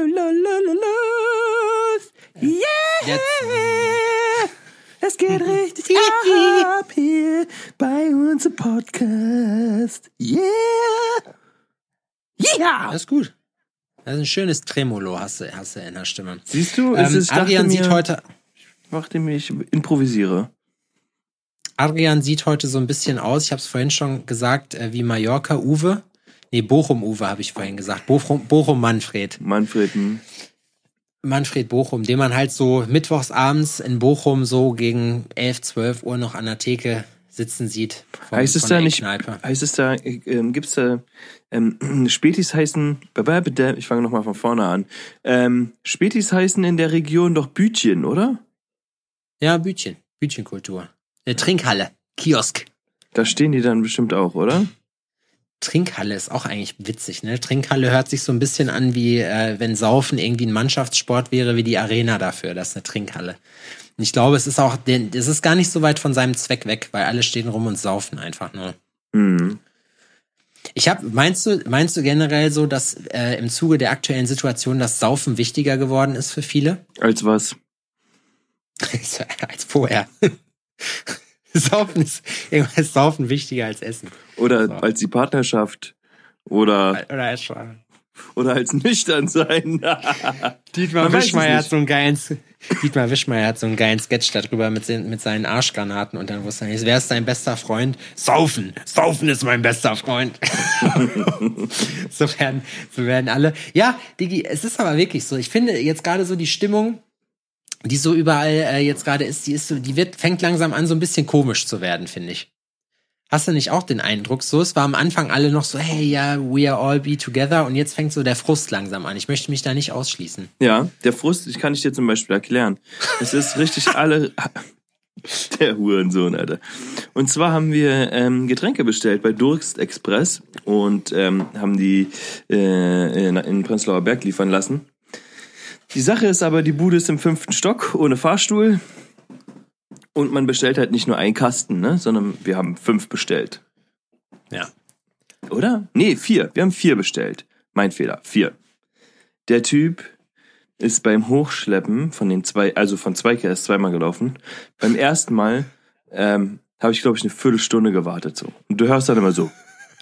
los. Yeah! Jetzt. Es geht richtig ab hier bei uns im Podcast. Yeah! Yeah! Das ist gut. Das ist ein schönes Tremolo, hast du, hast du in der Stimme. Siehst du, es Ähm, ist, Adrian sieht mir, heute, ich dachte mir, ich improvisiere. Adrian sieht heute so ein bisschen aus, ich habe es vorhin schon gesagt, äh, wie Mallorca Uwe. Nee, Bochum Uwe habe ich vorhin gesagt. Bochum, Bochum Manfred. Manfred, hm. Manfred Bochum, den man halt so mittwochs abends in Bochum so gegen 11, 12 Uhr noch an der Theke sitzen sieht. Von, heißt es da nicht, Eckkneipe. heißt es da, ähm, gibt's da, ähm, Spätis heißen, ich fange nochmal von vorne an, ähm, Spätis heißen in der Region doch Bütchen, oder? Ja, Bütchen. Bütchenkultur. Eine Trinkhalle. Kiosk. Da stehen die dann bestimmt auch, oder? Trinkhalle ist auch eigentlich witzig, ne? Trinkhalle hört sich so ein bisschen an wie, äh, wenn Saufen irgendwie ein Mannschaftssport wäre, wie die Arena dafür. Das ist eine Trinkhalle. Und ich glaube, es ist auch, es ist gar nicht so weit von seinem Zweck weg, weil alle stehen rum und saufen einfach nur. Hm. Ich habe, meinst du, meinst du generell so, dass äh, im Zuge der aktuellen Situation das Saufen wichtiger geworden ist für viele? Als was? als vorher. Saufen ist, irgendwann ist Saufen wichtiger als Essen. Oder So. als die Partnerschaft? Oder, Oder als schon. oder als nüchtern sein? Dietmar Wischmeier hat so einen geilen, Dietmar Wischmeier hat so einen geilen Sketch darüber mit, mit seinen Arschgranaten und dann wusste er nicht, wer ist dein bester Freund? Saufen! Saufen ist mein bester Freund! so, werden, so werden alle. Ja, Digi, es ist aber wirklich so. Ich finde jetzt gerade so die Stimmung, die so überall äh, jetzt gerade ist, die ist so, die wird, fängt langsam an, so ein bisschen komisch zu werden, finde ich. Hast du nicht auch den Eindruck so? Es war am Anfang alle noch so, hey, ja, we are all be together und jetzt fängt so der Frust langsam an. Ich möchte mich da nicht ausschließen. Ja, der Frust, ich kann ich dir zum Beispiel erklären. Es ist richtig alle. Der Hurensohn, Alter. Und zwar haben wir ähm, Getränke bestellt bei Durst Express und ähm, haben die äh, in, in Prenzlauer Berg liefern lassen. Die Sache ist aber, die Bude ist im fünften Stock ohne Fahrstuhl und man bestellt halt nicht nur einen Kasten, ne, sondern wir haben fünf bestellt. Ja. Oder? Nee, vier. Wir haben vier bestellt. Mein Fehler. Vier. Der Typ ist beim Hochschleppen von den zwei, also von zwei KS zweimal gelaufen. Beim ersten Mal ähm, habe ich, glaube ich, eine Viertelstunde gewartet so. Und du hörst dann immer so,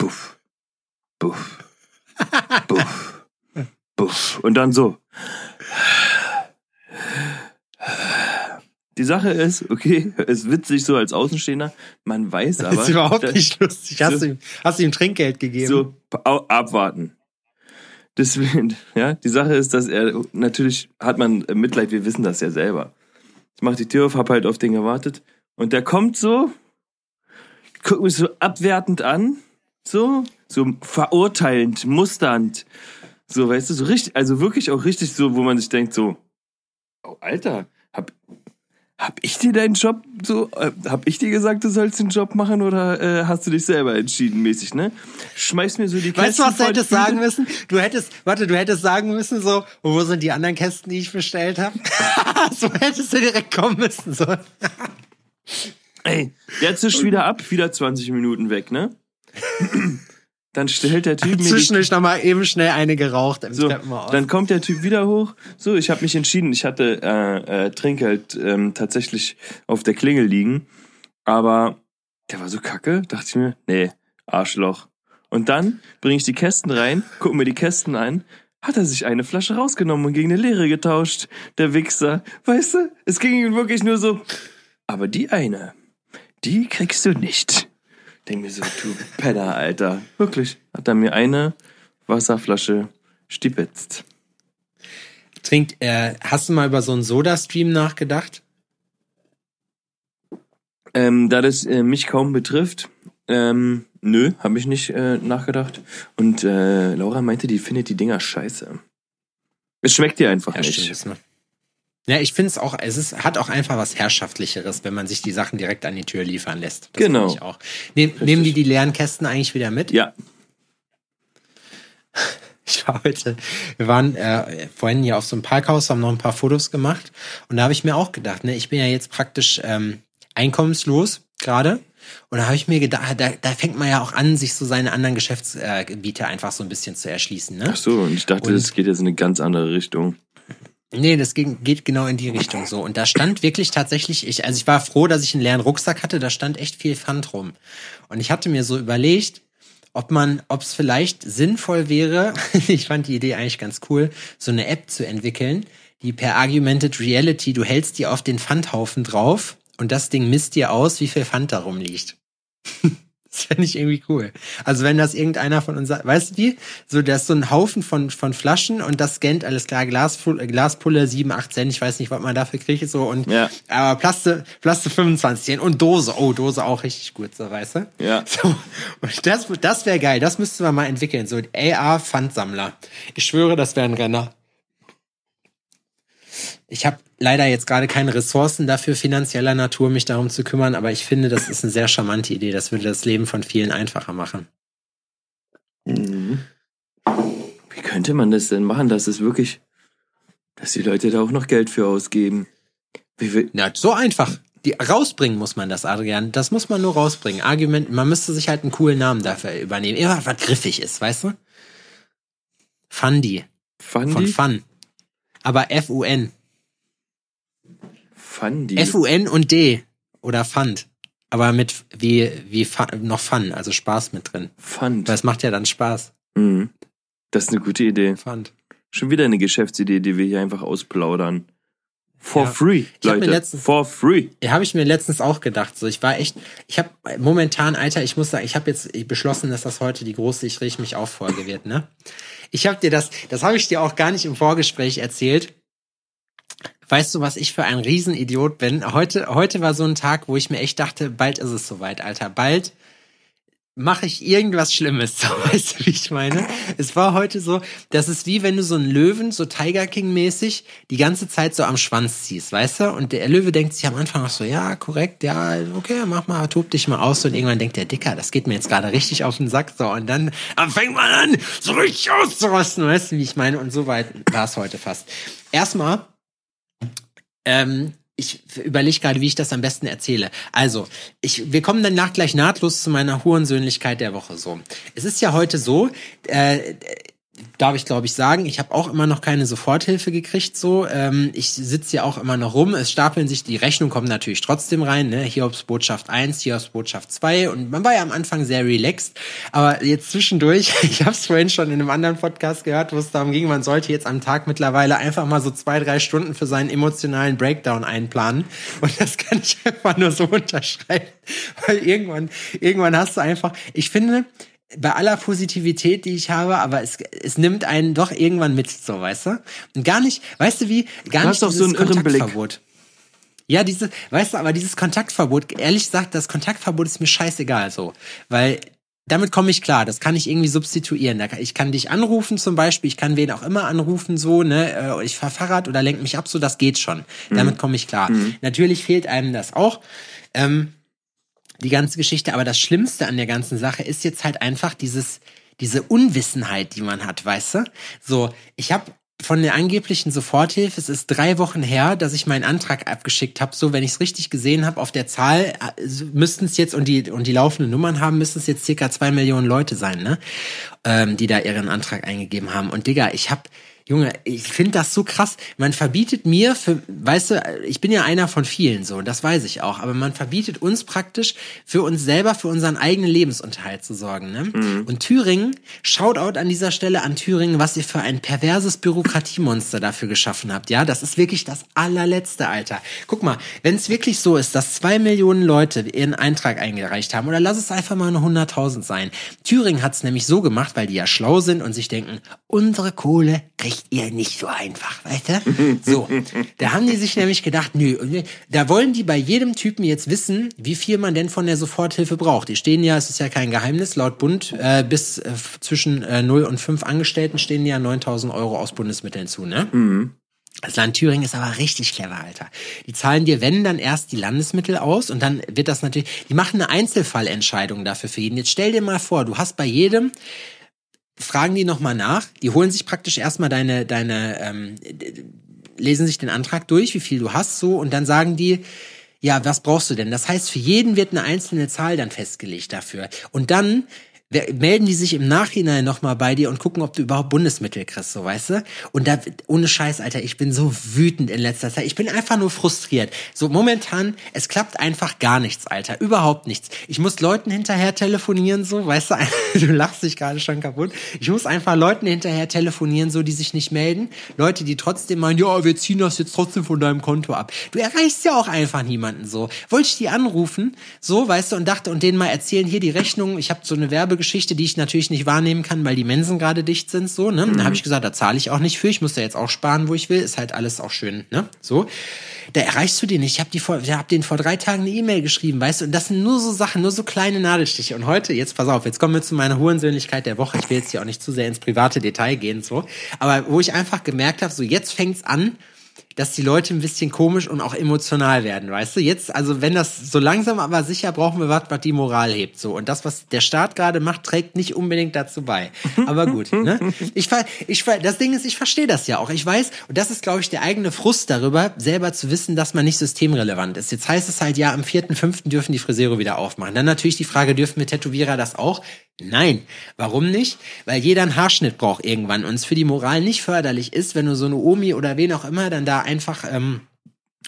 buff, buff, buff, buff. Und dann so. Die Sache ist, okay, ist witzig so als Außenstehender, man weiß aber. Das ist überhaupt dass- nicht lustig. Hast, so- du, ihm, hast du ihm Trinkgeld gegeben? so, abwarten. Deswegen, ja, die Sache ist, dass er, natürlich hat man Mitleid, wir wissen das ja selber. Ich mach die Tür auf, hab halt auf den gewartet und der kommt so, guckt mich so abwertend an, so, so verurteilend, musternd, so, weißt du, so richtig, also wirklich auch richtig so, wo man sich denkt so, oh, Alter, hab, hab ich dir deinen Job so, äh, hab ich dir gesagt, du sollst den Job machen oder äh, hast du dich selber entschieden mäßig, ne? Schmeiß mir so die Weißt du, was du hättest sagen müssen? Du hättest, warte, du hättest sagen müssen so, wo sind die anderen Kästen, die ich bestellt habe? so hättest du direkt kommen müssen. So. Ey, der zischt wieder ab, wieder 20 Minuten weg, ne? Dann stellt der Typ mir Zwischendurch nochmal eben schnell eine geraucht im So, Treppenhaus. dann kommt der Typ wieder hoch. So, ich habe mich entschieden. Ich hatte äh, äh, Trinkgeld ähm, tatsächlich auf der Klingel liegen. Aber der war so kacke, dachte ich mir, nee, Arschloch. Und dann bringe ich die Kästen rein, guck mir die Kästen an, hat er sich eine Flasche rausgenommen und gegen eine leere getauscht, der Wichser. Weißt du, es ging ihm wirklich nur so, aber die eine, die kriegst du nicht. Denk mir so, du Penner, Alter. Wirklich. Hat er mir eine Wasserflasche stipetzt. Trinkt, äh, hast du mal über so einen Soda-Stream nachgedacht? Ähm, da das äh, mich kaum betrifft, ähm, nö, habe ich nicht äh, nachgedacht. Und äh, Laura meinte, die findet die Dinger scheiße. Es schmeckt dir einfach Ja, nicht. stimmt. Ja, ich finde es auch, es ist, hat auch einfach was Herrschaftlicheres, wenn man sich die Sachen direkt an die Tür liefern lässt. Das Genau. auch. Nehm, nehmen die die leeren Kästen eigentlich wieder mit? Ja, Ich war heute, wir waren äh, vorhin hier auf so einem Parkhaus, haben noch ein paar Fotos gemacht und da habe ich mir auch gedacht, ne, ich bin ja jetzt praktisch ähm, einkommenslos gerade Und da habe ich mir gedacht, da, da fängt man ja auch an, sich so seine anderen Geschäftsgebiete einfach so ein bisschen zu erschließen. Ne? Ach so, und ich dachte, Und- das geht jetzt in eine ganz andere Richtung. Nee, das ging, geht genau in die Richtung so. Und da stand wirklich tatsächlich, ich, also ich war froh, dass ich einen leeren Rucksack hatte, da stand echt viel Pfand rum. Und ich hatte mir so überlegt, ob man, ob es vielleicht sinnvoll wäre, ich fand die Idee eigentlich ganz cool, so eine App zu entwickeln, die per Augmented Reality, du hältst die auf den Pfandhaufen drauf und das Ding misst dir aus, wie viel Pfand da rumliegt. Das fände ich irgendwie cool. Also wenn das irgendeiner von uns, weißt du wie? So, da ist so ein Haufen von, von Flaschen und das scannt alles klar, Glaspulle, Glaspulle 7, 8 Cent, ich weiß nicht, was man dafür kriegt, so und, Ja. aber Plaste, Plaste 25 Cent und Dose, oh, Dose auch richtig gut, so, weißt du? Ja. So, und das, das wäre geil, das müsste man mal entwickeln, so AR-Pfandsammler. Ich schwöre, das wäre ein Renner. Ich habe leider jetzt gerade keine Ressourcen dafür finanzieller Natur, mich darum zu kümmern, aber ich finde, das ist eine sehr charmante Idee. Das würde das Leben von vielen einfacher machen. Mhm. Wie könnte man das denn machen, dass es wirklich, dass die Leute da auch noch Geld für ausgeben? Ja, so einfach. Die, rausbringen muss man das, Adrian. Das muss man nur rausbringen. Argument, man müsste sich halt einen coolen Namen dafür übernehmen. Immer was griffig ist, weißt du? Fundy. Von Fandi? Fun. Aber F-U-N. Fandi. F-U-N und D. Oder Fund. Aber mit wie, wie Fun, noch Fun, also Spaß mit drin. Fand. Weil es macht ja dann Spaß. Mhm. Das ist eine gute Idee. Fund. Schon wieder eine Geschäftsidee, die wir hier einfach ausplaudern. For Ja. free, Ich hab mir Leute. letztens- For free. Ja, habe ich mir letztens auch gedacht. So, ich war echt, ich habe momentan, Alter, ich muss sagen, ich habe jetzt beschlossen, dass das heute die große Ich riech mich auf Folge wird, ne? Ich habe dir das, das habe ich dir auch gar nicht im Vorgespräch erzählt. Weißt du, was ich für ein Riesenidiot bin? Heute, heute war so ein Tag, wo ich mir echt dachte, bald ist es soweit, Alter. Bald mache ich irgendwas Schlimmes. So, weißt du, wie ich meine? Es war heute so, das ist wie wenn du so einen Löwen, so Tiger King mäßig, die ganze Zeit so am Schwanz ziehst, weißt du? Und der Löwe denkt sich am Anfang auch so, ja, korrekt, ja, okay, mach mal, tob dich mal aus. Und irgendwann denkt der Dicker, das geht mir jetzt gerade richtig auf den Sack. So, und dann dann fängt man an, so richtig auszurasten, weißt du, wie ich meine? Und so weit war es heute fast. Erstmal, ähm, ich überlege gerade, wie ich das am besten erzähle. Also, ich, wir kommen danach gleich nahtlos zu meiner Hurensöhnlichkeit der Woche. So, es ist ja heute so, äh, darf ich glaube ich sagen, ich habe auch immer noch keine Soforthilfe gekriegt. So, ähm, ich sitze ja auch immer noch rum. Es stapeln sich die Rechnungen kommen natürlich trotzdem rein. Ne? Hiobs Botschaft 1, Hiobs Botschaft 2 und man war ja am Anfang sehr relaxed, aber jetzt zwischendurch, ich habe es vorhin schon in einem anderen Podcast gehört, wo es darum ging, man sollte jetzt am Tag mittlerweile einfach mal so zwei, drei Stunden für seinen emotionalen Breakdown einplanen und das kann ich einfach nur so unterschreiben, weil irgendwann, irgendwann hast du einfach, ich finde, bei aller Positivität, die ich habe, aber es, es nimmt einen doch irgendwann mit, so, weißt du? Und gar nicht, weißt du wie, gar Du nicht doch so Blick. Kontaktverbot. Ja, diese, weißt du, aber dieses Kontaktverbot, ehrlich gesagt, das Kontaktverbot ist mir scheißegal, so. Weil damit komme ich klar, das kann ich irgendwie substituieren. Ich kann dich anrufen zum Beispiel, ich kann wen auch immer anrufen, so, ne, äh, ich fahr Fahrrad oder lenk mich ab, so, das geht schon. Damit komme ich klar. Natürlich fehlt einem das auch. Ähm, die ganze Geschichte. Aber das Schlimmste an der ganzen Sache ist jetzt halt einfach dieses, diese Unwissenheit, die man hat, weißt du? So, ich habe von der angeblichen Soforthilfe, es ist drei Wochen her, dass ich meinen Antrag abgeschickt habe. So, wenn ich es richtig gesehen habe, auf der Zahl äh, müssten es jetzt und die und die laufenden Nummern haben, müssten es jetzt circa zwei Millionen Leute sein, ne? Ähm, die da ihren Antrag eingegeben haben. Und Digga, ich habe Junge, ich finde das so krass. Man verbietet mir, für, weißt du, ich bin ja einer von vielen so, und das weiß ich auch, aber man verbietet uns praktisch für uns selber, für unseren eigenen Lebensunterhalt zu sorgen. Ne? Und Thüringen, Shoutout an dieser Stelle an Thüringen, was ihr für ein perverses Bürokratiemonster dafür geschaffen habt. Ja, das ist wirklich das allerletzte, Alter. Guck mal, wenn es wirklich so ist, dass zwei Millionen Leute ihren Eintrag eingereicht haben, oder lass es einfach mal nur 100.000 sein. Thüringen hat es nämlich so gemacht, weil die ja schlau sind und sich denken, unsere Kohle kriegt ihr nicht so einfach, weißt du? So, da haben die sich nämlich gedacht, nö, da wollen die bei jedem Typen jetzt wissen, wie viel man denn von der Soforthilfe braucht. Die stehen ja, es ist ja kein Geheimnis, laut Bund äh, bis äh, zwischen äh, 0 und 5 Angestellten stehen ja 9000 Euro aus Bundesmitteln zu, ne? Das Land Thüringen ist aber richtig clever, Alter. Die zahlen dir, wenn, dann erst die Landesmittel aus und dann wird das natürlich, die machen eine Einzelfallentscheidung dafür für jeden. Jetzt stell dir mal vor, du hast bei jedem, fragen die nochmal nach, die holen sich praktisch erstmal deine, deine, ähm, lesen sich den Antrag durch, wie viel du hast, so, und dann sagen die, Ja, was brauchst du denn? Das heißt, für jeden wird eine einzelne Zahl dann festgelegt dafür. Und dann melden die sich im Nachhinein nochmal bei dir und gucken, ob du überhaupt Bundesmittel kriegst, so weißt du? Und da, ohne Scheiß, Alter, ich bin so wütend in letzter Zeit. Ich bin einfach nur frustriert. So momentan, es klappt einfach gar nichts, Alter. Überhaupt nichts. Ich muss Leuten hinterher telefonieren, so, weißt du, du lachst dich gerade schon kaputt. Ich muss einfach Leuten hinterher telefonieren, so, die sich nicht melden. Leute, die trotzdem meinen, ja, wir ziehen das jetzt trotzdem von deinem Konto ab. Du erreichst ja auch einfach niemanden so. Wollte ich die anrufen, so, weißt du, und dachte, und denen mal erzählen, hier die Rechnung, ich habe so eine Werbegeschichte Geschichte, die ich natürlich nicht wahrnehmen kann, weil die Mensen gerade dicht sind, so, ne? Mhm. Da habe ich gesagt, da zahle ich auch nicht für, ich muss da jetzt auch sparen, wo ich will, ist halt alles auch schön, ne? So. Da erreichst du den nicht. Ich habe die vor, ich hab den vor drei Tagen eine E-Mail geschrieben, weißt du, und das sind nur so Sachen, nur so kleine Nadelstiche. Und heute, jetzt pass auf, jetzt kommen wir zu meiner Hurensöhnlichkeit der Woche. Ich will jetzt hier auch nicht zu sehr ins private Detail gehen, so. Aber wo ich einfach gemerkt habe, so jetzt fängt's an, dass die Leute ein bisschen komisch und auch emotional werden, weißt du? Jetzt, also wenn das so langsam aber sicher brauchen wir was, was die Moral hebt, so. Und das, was der Staat gerade macht, trägt nicht unbedingt dazu bei. Aber gut, ne? Ich, ich, das Ding ist, ich verstehe das ja auch. Ich weiß, und das ist, glaube ich, der eigene Frust darüber, selber zu wissen, dass man nicht systemrelevant ist. Jetzt heißt es halt, ja, am 4.5. dürfen die Friseure wieder aufmachen. Dann natürlich die Frage, dürfen wir Tätowierer das auch? Nein. Warum nicht? Weil jeder einen Haarschnitt braucht irgendwann und es für die Moral nicht förderlich ist, wenn du so eine Omi oder wen auch immer dann da einfach ähm,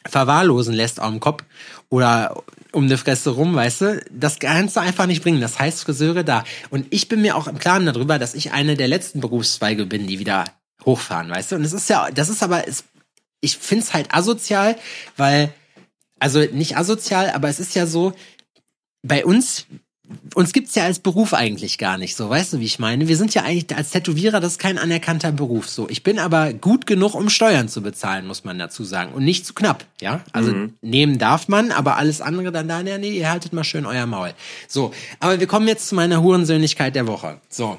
verwahrlosen lässt dem Kopf oder um eine Fresse rum, weißt du, das kannst du einfach nicht bringen. Das heißt Friseure da. Und ich bin mir auch im Klaren darüber, dass ich eine der letzten Berufszweige bin, die wieder hochfahren, weißt du. Und es ist ja, das ist aber, ich find's halt asozial, weil, also nicht asozial, aber es ist ja so, bei uns, uns gibt's ja als Beruf eigentlich gar nicht, so weißt du, wie ich meine? Wir sind ja eigentlich als Tätowierer, das ist kein anerkannter Beruf, so. Ich bin aber gut genug, um Steuern zu bezahlen, muss man dazu sagen und nicht zu knapp, ja? Also mhm. nehmen darf man, aber alles andere dann da, nee, ihr haltet mal schön euer Maul. So, aber wir kommen jetzt zu meiner Hurensöhnlichkeit der Woche. So,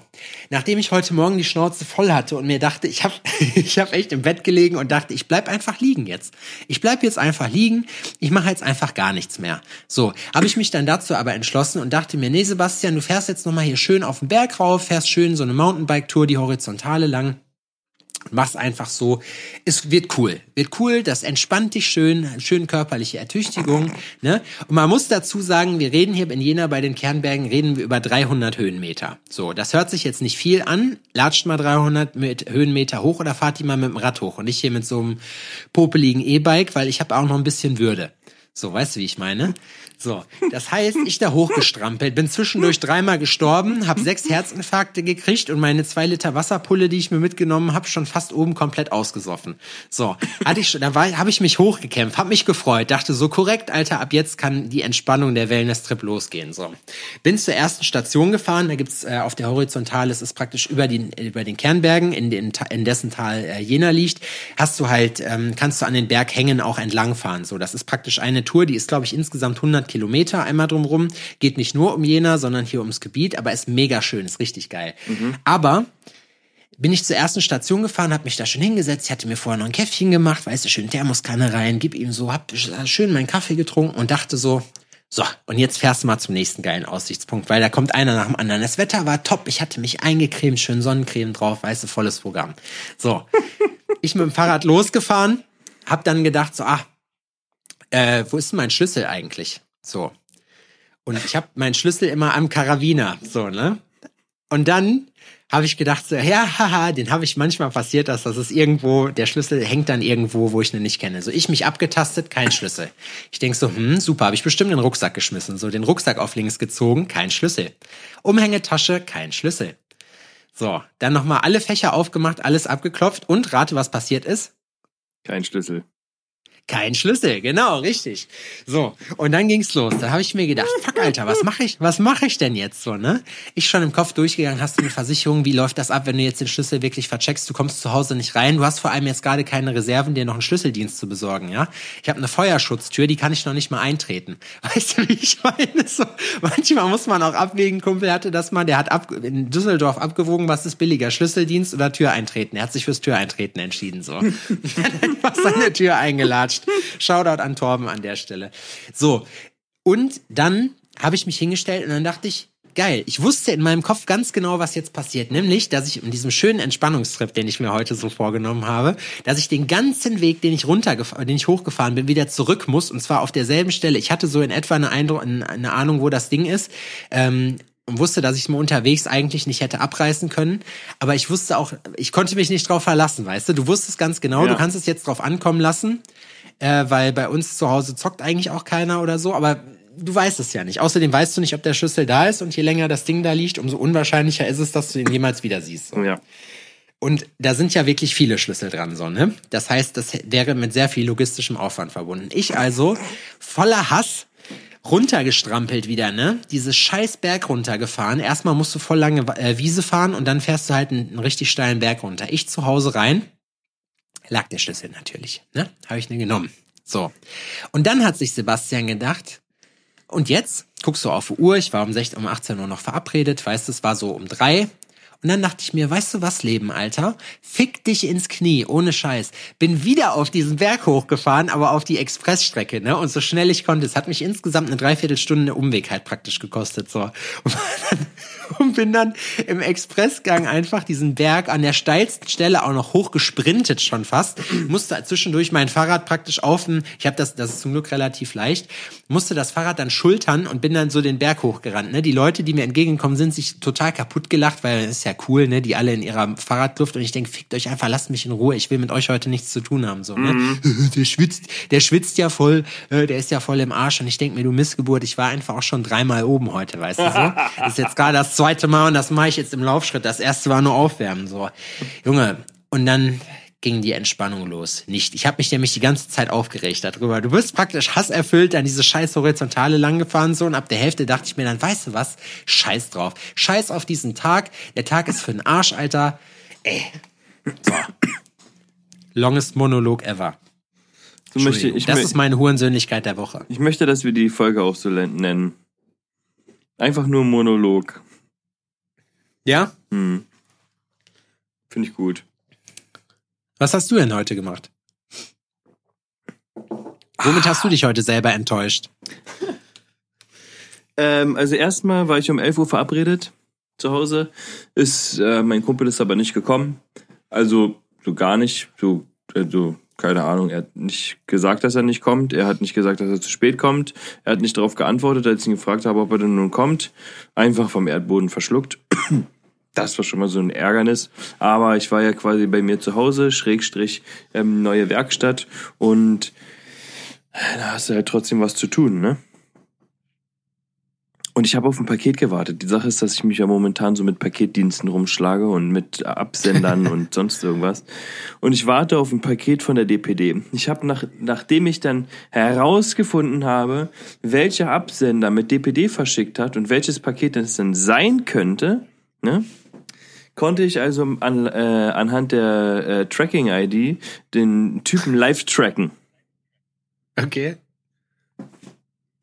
nachdem ich heute Morgen die Schnauze voll hatte und mir dachte, ich habe ich hab echt im Bett gelegen und dachte, ich bleib einfach liegen jetzt. Ich bleib jetzt einfach liegen, ich mache jetzt einfach gar nichts mehr. So, habe ich mich dann dazu aber entschlossen und dachte mir, nee, Sebastian, du fährst jetzt nochmal hier schön auf den Berg rauf, fährst schön so eine Mountainbike-Tour, die Horizontale lang. Machst einfach so. Es wird cool. Wird cool, das entspannt dich schön, schön körperliche Ertüchtigung. Ne? Und man muss dazu sagen, wir reden hier in Jena bei den Kernbergen, reden wir über 300 Höhenmeter. So, das hört sich jetzt nicht viel an. Latscht mal 300 mit Höhenmeter hoch oder fahrt die mal mit dem Rad hoch und nicht hier mit so einem popeligen E-Bike, weil ich habe auch noch ein bisschen Würde. So, weißt du, wie ich meine? So, das heißt, ich da hochgestrampelt, bin zwischendurch dreimal gestorben, habe sechs Herzinfarkte gekriegt und meine zwei Liter Wasserpulle, die ich mir mitgenommen habe, schon fast oben komplett ausgesoffen. So, hatte ich schon, da war, habe ich mich hochgekämpft, habe mich gefreut, dachte so korrekt, Alter, ab jetzt kann die Entspannung der Wellness-Trip losgehen. So, bin zur ersten Station gefahren, da gibt's äh, auf der Horizontale, es ist praktisch über den über den Kernbergen, in, den, in dessen Tal äh, Jena liegt, hast du halt, ähm, kannst du an den Berghängen auch entlangfahren. So, das ist praktisch eine Tour, die ist glaube ich insgesamt 100 Kilometer einmal drumrum. Geht nicht nur um Jena, sondern hier ums Gebiet, aber ist mega schön, ist richtig geil. Mhm. Aber bin ich zur ersten Station gefahren, habe mich da schön hingesetzt, ich hatte mir vorher noch ein Käffchen gemacht, weißt du, schön Thermoskanne rein, gib ihm so, hab schön meinen Kaffee getrunken und dachte so, so, und jetzt fährst du mal zum nächsten geilen Aussichtspunkt, weil da kommt einer nach dem anderen. Das Wetter war top, ich hatte mich eingecremt, schön Sonnencreme drauf, weißt du, volles Programm. So, ich mit dem Fahrrad losgefahren, hab dann gedacht so, ah, äh, wo ist denn mein Schlüssel eigentlich? So. Und ich habe meinen Schlüssel immer am Karabiner, so, ne? Und dann habe ich gedacht, so, ja, haha, den habe ich manchmal passiert, dass das ist irgendwo, der Schlüssel hängt dann irgendwo, wo ich ihn nicht kenne. So, ich mich abgetastet, kein Schlüssel. Ich denk so, hm, super, habe ich bestimmt den Rucksack geschmissen. So, den Rucksack auf links gezogen, kein Schlüssel. Umhängetasche, kein Schlüssel. So, dann nochmal alle Fächer aufgemacht, alles abgeklopft und rate, was passiert ist? Kein Schlüssel. Kein Schlüssel, genau, richtig. So, und dann ging's los. Da habe ich mir gedacht, fuck, Alter, was mache ich, was mache ich denn jetzt so, ne? Ich schon im Kopf durchgegangen, hast du eine Versicherung, wie läuft das ab, wenn du jetzt den Schlüssel wirklich vercheckst, du kommst zu Hause nicht rein, du hast vor allem jetzt gerade keine Reserven, dir noch einen Schlüsseldienst zu besorgen, ja? Ich habe eine Feuerschutztür, die kann ich noch nicht mal eintreten. Weißt du, wie ich meine? So, manchmal muss man auch abwägen, Kumpel hatte das mal, der hat ab, in Düsseldorf abgewogen, was ist billiger, Schlüsseldienst oder Tür eintreten. Er hat sich fürs Tür eintreten entschieden, so. er hat einfach seine Tür eingelatscht verarscht. Shoutout an Torben an der Stelle. So. Und dann habe ich mich hingestellt und dann dachte ich, geil. Ich wusste in meinem Kopf ganz genau, was jetzt passiert. Nämlich, dass ich in diesem schönen Entspannungstrip, den ich mir heute so vorgenommen habe, dass ich den ganzen Weg, den ich runtergefahren, den ich hochgefahren bin, wieder zurück muss. Und zwar auf derselben Stelle. Ich hatte so in etwa eine, Eindruck, eine Ahnung, wo das Ding ist. Ähm, und wusste, dass ich mir unterwegs eigentlich nicht hätte abreißen können. Aber ich wusste auch, ich konnte mich nicht drauf verlassen, weißt du? Du wusstest ganz genau, ja. du kannst es jetzt drauf ankommen lassen, äh, weil bei uns zu Hause zockt eigentlich auch keiner oder so. Aber du weißt es ja nicht. Außerdem weißt du nicht, ob der Schlüssel da ist und je länger das Ding da liegt, umso unwahrscheinlicher ist es, dass du ihn jemals wieder siehst. So. Ja. Und da sind ja wirklich viele Schlüssel dran, so, ne? Das heißt, das wäre mit sehr viel logistischem Aufwand verbunden. Ich also, voller Hass, runtergestrampelt wieder, ne? Diese scheiß Berg runtergefahren. Erstmal musst du voll lange äh, Wiese fahren und dann fährst du halt einen, einen richtig steilen Berg runter. Ich zu Hause rein, lag der Schlüssel natürlich, ne? Habe ich den genommen. So. Und dann hat sich Sebastian gedacht, und jetzt guckst du auf die Uhr, ich war um 16, um 18 Uhr noch verabredet, weißt du, es war so um drei. Und dann dachte ich mir, weißt du was, Leben, Alter? Fick dich ins Knie, ohne Scheiß. Bin wieder auf diesen Berg hochgefahren, aber auf die Expressstrecke, ne? Und so schnell ich konnte. Es hat mich insgesamt eine Dreiviertelstunde Umweg halt praktisch gekostet, so. Und dann und bin dann im Expressgang einfach diesen Berg an der steilsten Stelle auch noch hochgesprintet schon fast. Musste zwischendurch mein Fahrrad praktisch auf dem, ich habe das, das ist zum Glück relativ leicht, musste das Fahrrad dann schultern und bin dann so den Berg hochgerannt. Ne? Die Leute, die mir entgegengekommen sind, sich total kaputt gelacht, weil das ist ja cool, ne? Die alle in ihrer Fahrradluft und ich denke, fickt euch einfach, lasst mich in Ruhe, ich will mit euch heute nichts zu tun haben. So, ne? Mhm. Der schwitzt, der schwitzt ja voll, äh, der ist ja voll im Arsch und ich denke mir, du Missgeburt, ich war einfach auch schon dreimal oben heute, weißt du so. Das ist jetzt gerade das zweite Mal und das mache ich jetzt im Laufschritt. Das erste war nur Aufwärmen, so. Junge, und dann ging die Entspannung los. Nicht. Ich habe mich nämlich die ganze Zeit aufgeregt darüber. Du bist praktisch hasserfüllt an diese scheiß Horizontale langgefahren so und ab der Hälfte dachte ich mir dann, weißt du was? Scheiß drauf. Scheiß auf diesen Tag. Der Tag ist für den Arsch, Alter. Ey. So. Longest Monolog ever. So möchte, ich das ist meine Hurensöhnlichkeit der Woche. Ich möchte, dass wir die Folge auch so nennen. Einfach nur Monolog. Ja? Hm. Finde ich gut. Was hast du denn heute gemacht? Womit hast du dich heute selber enttäuscht? ähm, also erstmal war ich um 11 Uhr verabredet zu Hause. Ist, äh, mein Kumpel ist aber nicht gekommen. Also so gar nicht. So, also keine Ahnung, er hat nicht gesagt, dass er nicht kommt. Er hat nicht gesagt, dass er zu spät kommt. Er hat nicht darauf geantwortet, als ich ihn gefragt habe, ob er denn nun kommt. Einfach vom Erdboden verschluckt. Das war schon mal so ein Ärgernis. Aber ich war ja quasi bei mir zu Hause, Schrägstrich, ähm, neue Werkstatt. Und äh, da hast du halt trotzdem was zu tun, ne? Und ich habe auf ein Paket gewartet. Die Sache ist, dass ich mich ja momentan so mit Paketdiensten rumschlage und mit Absendern und sonst irgendwas. Und ich warte auf ein Paket von der DPD. Ich habe nach, nachdem ich dann herausgefunden habe, welcher Absender mit DPD verschickt hat und welches Paket es denn sein könnte, ne, konnte ich also an, äh, anhand der äh, Tracking-ID den Typen live tracken. Okay.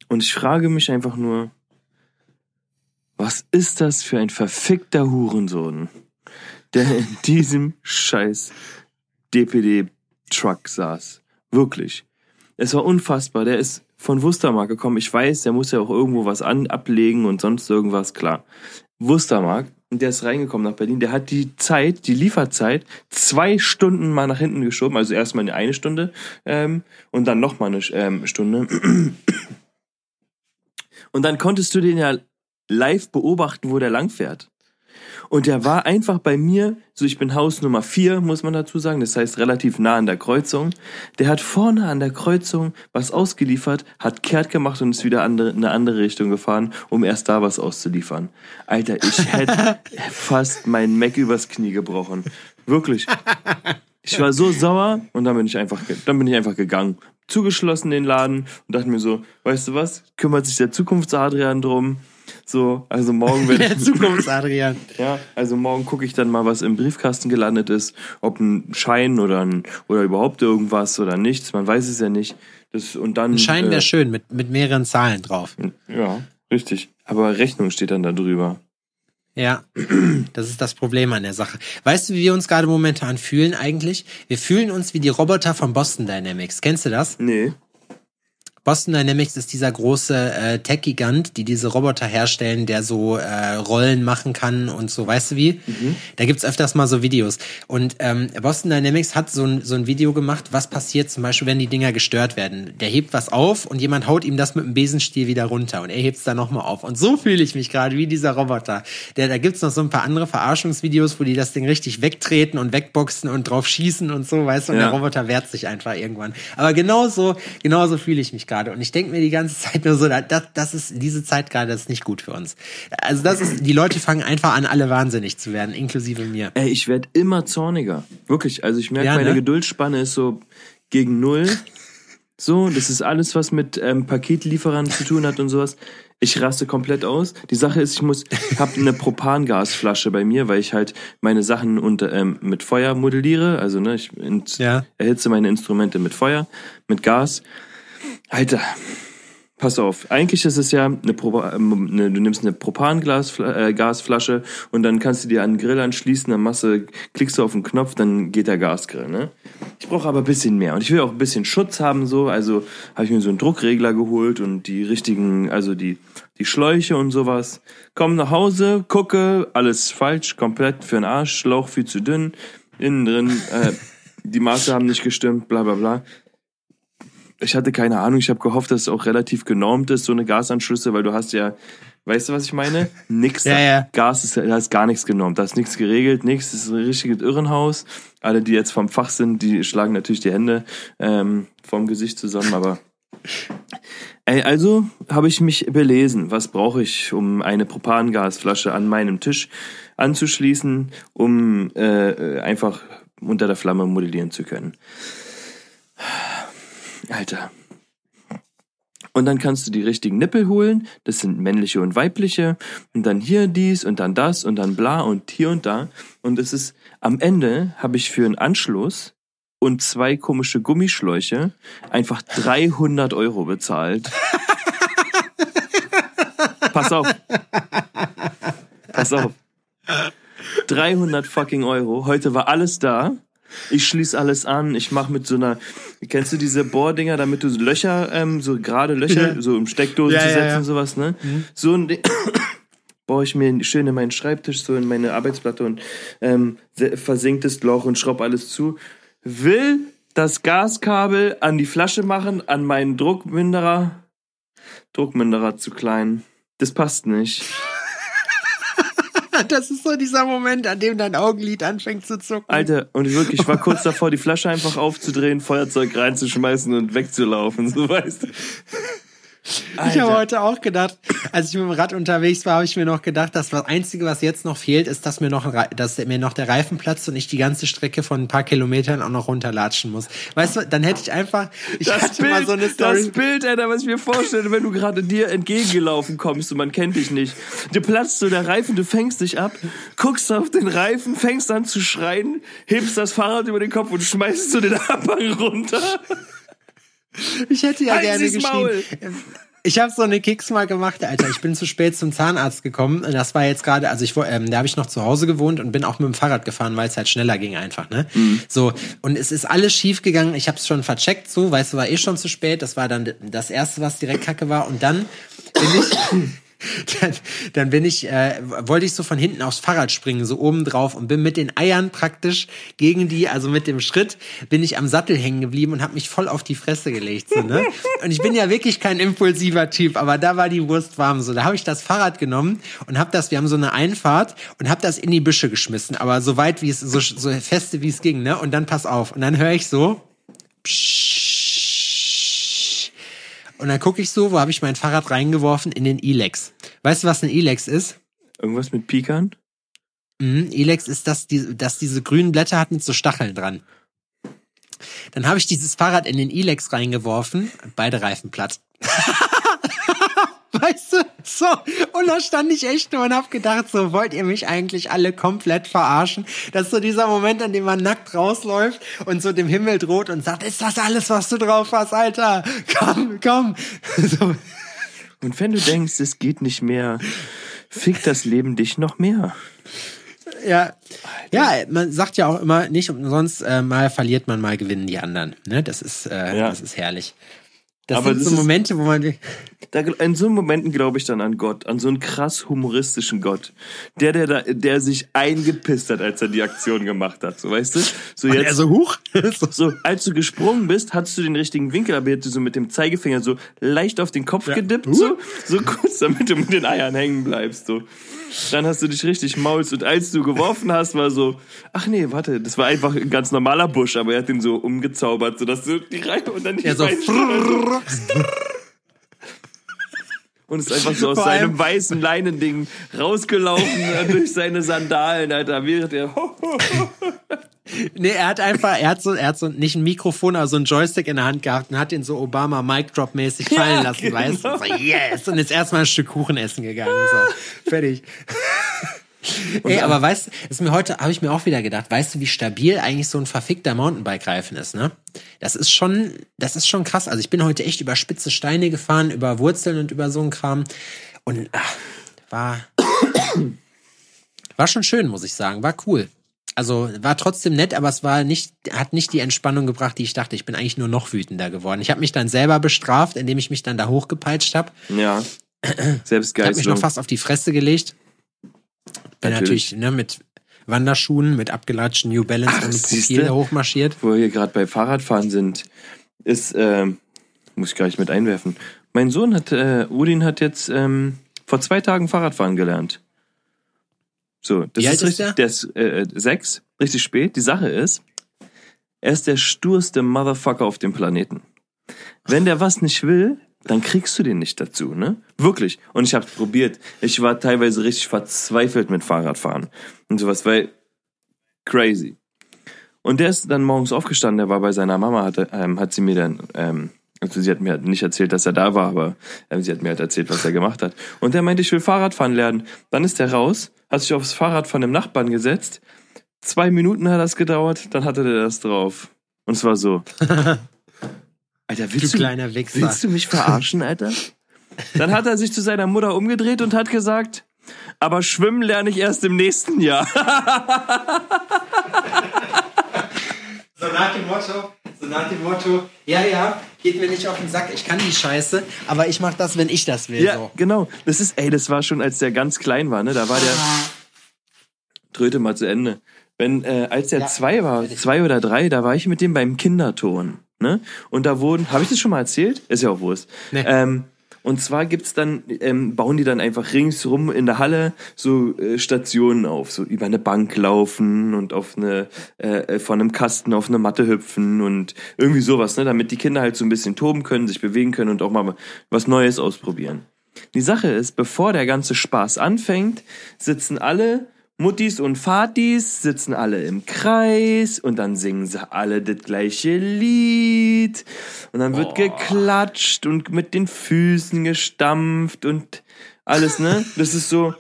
Und ich frage mich einfach nur, was ist das für ein verfickter Hurensohn, der in diesem scheiß DPD-Truck saß? Wirklich. Es war unfassbar. Der ist von Wustermark gekommen. Ich weiß, der muss ja auch irgendwo was an, ablegen und sonst irgendwas, klar. Wustermark, und der ist reingekommen nach Berlin. Der hat die Zeit, die Lieferzeit, zwei Stunden mal nach hinten geschoben. Also erstmal eine Stunde ähm, und dann nochmal eine ähm, Stunde. Und dann konntest du den ja live beobachten, wo der langfährt. Und der war einfach bei mir, so ich bin Haus Nummer vier, muss man dazu sagen, das heißt relativ nah an der Kreuzung. Der hat vorne an der Kreuzung was ausgeliefert, hat kehrt gemacht und ist wieder in eine andere Richtung gefahren, um erst da was auszuliefern. Alter, ich hätte fast meinen Mac übers Knie gebrochen. Wirklich. Ich war so sauer und dann bin ich einfach, dann bin ich einfach gegangen. Zugeschlossen den Laden und dachte mir so, weißt du was, kümmert sich der Zukunftsadrian drum so, also morgen werde Der Zukunftsadrian. ja, also morgen gucke ich dann mal, was im Briefkasten gelandet ist, ob ein Schein oder ein oder überhaupt irgendwas oder nichts. Man weiß es ja nicht. Das und dann. Ein Schein wäre äh, schön mit mit mehreren Zahlen drauf. Ja, richtig. Aber Rechnung steht dann da drüber. Ja, das ist das Problem an der Sache. Weißt du, wie wir uns gerade momentan fühlen eigentlich? Wir fühlen uns wie die Roboter von Boston Dynamics. Kennst du das? Nee. Boston Dynamics ist dieser große äh, Tech-Gigant, die diese Roboter herstellen, der so äh, Rollen machen kann und so, weißt du wie? Mhm. Da gibt's öfters mal so Videos. Und ähm, Boston Dynamics hat so ein, so ein Video gemacht, was passiert zum Beispiel, wenn die Dinger gestört werden. Der hebt was auf und jemand haut ihm das mit dem Besenstiel wieder runter und er hebt's dann nochmal auf. Und so fühle ich mich gerade wie dieser Roboter. Der, da gibt's noch so ein paar andere Verarschungsvideos, wo die das Ding richtig wegtreten und wegboxen und drauf schießen und so, weißt du, und ja. der Roboter wehrt sich einfach irgendwann. Aber genauso, genauso fühle ich mich gerade. Und ich denke mir die ganze Zeit nur so, das, das ist, diese Zeit gerade ist nicht gut für uns. Also das ist, die Leute fangen einfach an, alle wahnsinnig zu werden, inklusive mir. Ey, ich werde immer zorniger. Wirklich. Also ich merke, ja, meine ne? Geduldspanne ist so gegen null. So, das ist alles, was mit ähm, Paketlieferern zu tun hat und sowas. Ich raste komplett aus. Die Sache ist, ich muss, habe eine Propangasflasche bei mir, weil ich halt meine Sachen unter, ähm, mit Feuer modelliere. Also ne, ich ja. erhitze meine Instrumente mit Feuer, mit Gas. Alter, pass auf. Eigentlich ist es ja eine, Pro, ähm, eine du nimmst eine Propangasflasche äh, und dann kannst du dir den Grill anschließen, dann machst du, klickst du auf den Knopf, dann geht der Gasgrill. Ne? Ich brauche aber ein bisschen mehr und ich will auch ein bisschen Schutz haben so. Also habe ich mir so einen Druckregler geholt und die richtigen, also die die Schläuche und sowas. Komm nach Hause, gucke, alles falsch, komplett für den Arsch, Schlauch viel zu dünn, innen drin, äh, die Maße haben nicht gestimmt, bla bla bla ich hatte keine Ahnung, ich habe gehofft, dass es auch relativ genormt ist, so eine Gasanschlüsse, weil du hast ja, weißt du, was ich meine? Nix. Ja, ja. Gas ist, da ist gar nichts genormt, da ist nichts geregelt, nichts, das ist ein richtiges Irrenhaus. Alle, die jetzt vom Fach sind, die schlagen natürlich die Hände ähm, vom Gesicht zusammen, aber Ey, also habe ich mich belesen, was brauche ich, um eine Propangasflasche an meinem Tisch anzuschließen, um äh, einfach unter der Flamme modellieren zu können. Alter. Und dann kannst du die richtigen Nippel holen. Das sind männliche und weibliche. Und dann hier dies und dann das und dann bla und hier und da. Und es ist, am Ende habe ich für einen Anschluss und zwei komische Gummischläuche einfach 300 Euro bezahlt. Pass auf. Pass auf. 300 fucking Euro. Heute war alles da. Ich schließe alles an. Ich mache mit so einer, kennst du diese Bohrdinger, damit du so Löcher, ähm, so gerade Löcher, ja. so im Steckdosen ja, zu setzen ja, und sowas, ne? Mhm. So ein Ding baue ich mir schön in meinen Schreibtisch, so in meine Arbeitsplatte und ähm, versenktes Loch und schraub alles zu. Will das Gaskabel an die Flasche machen, an meinen Druckminderer. Druckminderer zu klein. Das passt nicht. Das ist so dieser Moment, an dem dein Augenlid anfängt zu zucken. Alter, und wirklich, ich war kurz davor, die Flasche einfach aufzudrehen, Feuerzeug reinzuschmeißen und wegzulaufen, so weißt du. Alter. Ich habe heute auch gedacht, als ich mit dem Rad unterwegs war, habe ich mir noch gedacht, dass das Einzige, was jetzt noch fehlt, ist, dass mir noch, dass mir noch der Reifen platzt und ich die ganze Strecke von ein paar Kilometern auch noch runterlatschen muss. Weißt du, dann hätte ich einfach, ich das hatte Bild, mal so eine Story. Das Bild, Alter, was ich mir vorstelle, wenn du gerade dir entgegengelaufen kommst und man kennt dich nicht. Dir platzt so der Reifen, du fängst dich ab, guckst auf den Reifen, fängst an zu schreien, hebst das Fahrrad über den Kopf und schmeißt so den Abhang runter. Ich hätte ja halt gerne geschrieben. Ich habe so eine Kicks mal gemacht, Alter. Ich bin zu spät zum Zahnarzt gekommen. Das war jetzt gerade, also ich ähm, da habe ich noch zu Hause gewohnt und bin auch mit dem Fahrrad gefahren, weil es halt schneller ging einfach, ne? Mhm. So und es ist alles schief gegangen. Ich habe es schon vercheckt, so, weißt du, war eh schon zu spät. Das war dann das erste, was direkt Kacke war und dann bin ich dann, dann bin ich, äh, wollte ich so von hinten aufs Fahrrad springen, so oben drauf und bin mit den Eiern praktisch gegen die, also mit dem Schritt, bin ich am Sattel hängen geblieben und habe mich voll auf die Fresse gelegt. So, ne? Und ich bin ja wirklich kein impulsiver Typ, aber da war die Wurst warm. So, da habe ich das Fahrrad genommen und habe das, wir haben so eine Einfahrt und habe das in die Büsche geschmissen, aber so weit wie es, so, so feste wie es ging, ne? Und dann pass auf. Und dann höre ich so. Psch, und dann gucke ich so, wo habe ich mein Fahrrad reingeworfen? In den Elex. Weißt du, was ein Elex ist? Irgendwas mit Pikan? Mhm, Elex ist das, die, das diese grünen Blätter hat mit so Stacheln dran. Dann habe ich dieses Fahrrad in den Elex reingeworfen, beide Reifen platt. Weißt du? So. Und da stand ich echt nur und hab gedacht, so wollt ihr mich eigentlich alle komplett verarschen? Das ist so dieser Moment, an dem man nackt rausläuft und so dem Himmel droht und sagt, ist das alles, was du drauf hast, Alter? Komm, komm. So. Und wenn du denkst, es geht nicht mehr, fickt das Leben dich noch mehr. Ja, ja, man sagt ja auch immer nicht umsonst, äh, mal verliert man, mal gewinnen die anderen. Ne? Das ist, äh, ja. das ist herrlich. Das Aber sind das so Momente, wo man. Da, in so Momenten glaube ich dann an Gott, an so einen krass humoristischen Gott. Der, der, da, der sich eingepisst hat, als er die Aktion gemacht hat. So, weißt du? So jetzt. er so hoch. so, als du gesprungen bist, hattest du den richtigen Winkel, aber hättest du so mit dem Zeigefinger so leicht auf den Kopf gedippt, so, so kurz, damit du mit den Eiern hängen bleibst, so. Dann hast du dich richtig maulst und als du geworfen hast, war so, ach nee, warte, das war einfach ein ganz normaler Busch, aber er hat den so umgezaubert, sodass du die Reihe und dann die er so. Beine- und ist einfach so aus Vor seinem weißen Leinending rausgelaufen äh, durch seine Sandalen, Alter, während er Nee, er hat einfach, er hat so, er hat so nicht ein Mikrofon, aber so ein Joystick in der Hand gehabt und hat ihn so Obama Mic Drop mäßig fallen Ja, lassen, genau. weißt du? So, yes! Und ist erstmal ein Stück Kuchen essen gegangen. So, fertig. Ey, aber weißt du, ist mir heute, habe ich mir auch wieder gedacht, weißt du, wie stabil eigentlich so ein verfickter Mountainbike-Reifen ist, ne? Das ist schon, das ist schon krass. Also ich bin heute echt über spitze Steine gefahren, über Wurzeln und über so einen Kram. Und ach, war, war schon schön, muss ich sagen. War cool. Also war trotzdem nett, aber es war nicht, hat nicht die Entspannung gebracht, die ich dachte. Ich bin eigentlich nur noch wütender geworden. Ich habe mich dann selber bestraft, indem ich mich dann da hochgepeitscht habe. Ja. Ich habe mich Selbstgeißelung. noch fast auf die Fresse gelegt. Bin Natürlich. natürlich, ne, mit Wanderschuhen, mit abgelatschten New Balance Ach, und. Profil da hochmarschiert. Wo wir hier gerade bei Fahrradfahren sind, ist, ähm, muss ich gleich mit einwerfen. Mein Sohn hat, äh, Udin hat jetzt ähm, vor zwei Tagen Fahrradfahren gelernt. So, das Wie ist ist richtig, der? der ist äh, sechs, richtig spät. Die Sache ist, er ist der sturste Motherfucker auf dem Planeten. Wenn der was nicht will, dann kriegst du den nicht dazu, ne? Wirklich. Und ich hab's probiert. Ich war teilweise richtig verzweifelt mit Fahrradfahren und sowas, weil crazy. Und der ist dann morgens aufgestanden, der war bei seiner Mama, hat, ähm, hat sie mir dann, ähm, also sie hat mir nicht erzählt, dass er da war, aber ähm, sie hat mir halt erzählt, was er gemacht hat. Und der meinte, ich will Fahrradfahren lernen. Dann ist er raus, hat sich aufs Fahrrad von dem Nachbarn gesetzt. Zwei Minuten hat das gedauert, dann hatte der das drauf. Und es war so. Alter, Du willst du, kleiner Wichser. willst du mich verarschen, Alter? Dann hat er sich zu seiner Mutter umgedreht und hat gesagt, aber schwimmen lerne ich erst im nächsten Jahr. So nach dem Motto, so nach dem Motto, ja, ja, geht mir nicht auf den Sack, ich kann die Scheiße, aber ich mach das, wenn ich das will. Ja, So. genau. Das ist, ey, das war schon, als der ganz klein war, ne? Da war der. Tröte mal zu Ende. Wenn, äh, als der Ja, zwei war, zwei oder drei, da war ich mit dem beim Kinderton. Ne? Und da wurden, habe ich das schon mal erzählt? Ist ja auch Wurst. Nee. Ähm, und zwar gibt's dann, ähm, bauen die dann einfach ringsrum in der Halle so äh, Stationen auf, so über eine Bank laufen und auf eine, äh, von einem Kasten auf eine Matte hüpfen und irgendwie sowas, ne, damit die Kinder halt so ein bisschen toben können, sich bewegen können und auch mal was Neues ausprobieren. Die Sache ist, bevor der ganze Spaß anfängt, sitzen alle Muttis und Vatis sitzen alle im Kreis und dann singen sie alle das gleiche Lied und dann wird geklatscht und mit den Füßen gestampft und alles, ne? Das ist so,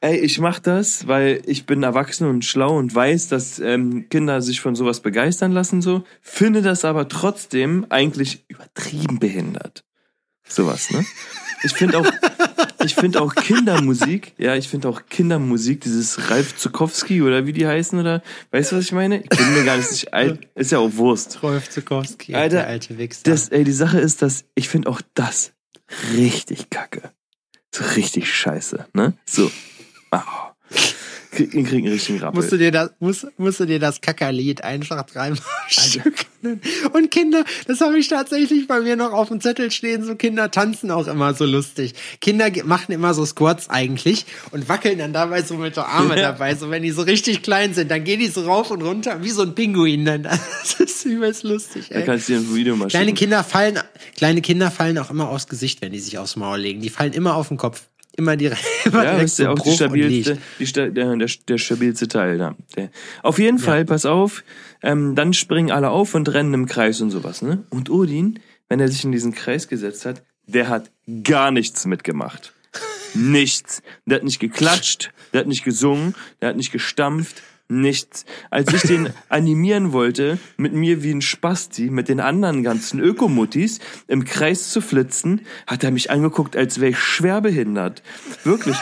ey, ich mach das, weil ich bin erwachsen und schlau und weiß, dass ähm, Kinder sich von sowas begeistern lassen, so, finde das aber trotzdem eigentlich übertrieben behindert. Sowas, ne? Ich finde auch, ich finde auch Kindermusik, ja, ich finde auch Kindermusik, dieses Ralf Zukowski oder wie die heißen oder, weißt du, was ich meine? Ich bin mir gar nicht sicher, alt, ist ja auch Wurst. Rolf Zukowski, Alter, der alte Wichser. Das, ey, die Sache ist, dass ich finde auch das richtig kacke. So richtig scheiße, ne? So. Oh. Krieg, krieg einen richtigen Rappel. Musst du dir das, musst, musst du dir das Kackerlied einfach dreimal stücken. Und Kinder, das habe ich tatsächlich bei mir noch auf dem Zettel stehen, so Kinder tanzen auch immer so lustig. Kinder machen immer so Squats eigentlich und wackeln dann dabei so mit der Arme Ja. dabei. So wenn die so richtig klein sind, dann gehen die so rauf und runter, wie so ein Pinguin dann. Das ist übelst lustig, da ey. kannst du dir ein Video mal Kleine schicken. Kinder fallen, kleine Kinder fallen auch immer aufs Gesicht, wenn die sich aufs Maul legen. Die fallen immer auf den Kopf. Immer direkt, immer Ja, ist ja auch die stabilste, die, der, der, der stabilste Teil da. Der. Auf jeden Fall, pass auf, ähm, dann springen alle auf und rennen im Kreis und sowas, ne? Und Odin, wenn er sich in diesen Kreis gesetzt hat, der hat gar nichts mitgemacht. Nichts. Der hat nicht geklatscht, der hat nicht gesungen, der hat nicht gestampft, nichts. Als ich den animieren wollte, mit mir wie ein Spasti, mit den anderen ganzen Ökomuttis im Kreis zu flitzen, hat er mich angeguckt, als wäre ich schwerbehindert. Wirklich.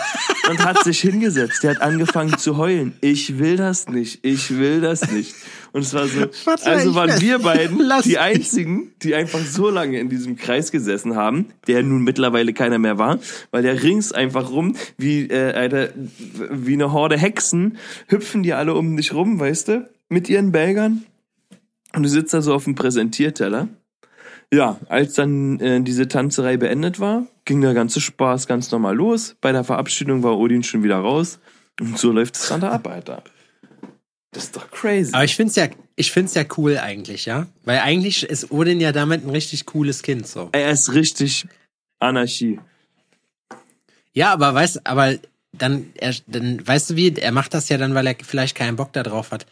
Und hat sich hingesetzt. Der hat angefangen zu heulen. Ich will das nicht. Ich will das nicht. Und es war so, Warte, also waren wir beiden Lass die einzigen, die einfach so lange in diesem Kreis gesessen haben, der nun mittlerweile keiner mehr war, weil der rings einfach rum, wie, äh, eine, wie eine Horde Hexen, hüpfen die alle um dich rum, weißt du, mit ihren Belgern. Und du sitzt da so auf dem Präsentierteller. Ja, als dann äh, diese Tanzerei beendet war, ging der ganze Spaß ganz normal los. Bei der Verabschiedung war Odin schon wieder raus. Und so läuft es dann da ab, Alter. Das ist doch crazy. Aber ich find's ja, ich find's ja cool eigentlich, ja? Weil eigentlich ist Odin ja damit ein richtig cooles Kind, so. Er ist richtig Anarchie. Ja, aber weißt, aber dann, er, dann, weißt du wie, er macht das ja dann, weil er vielleicht keinen Bock da drauf hat.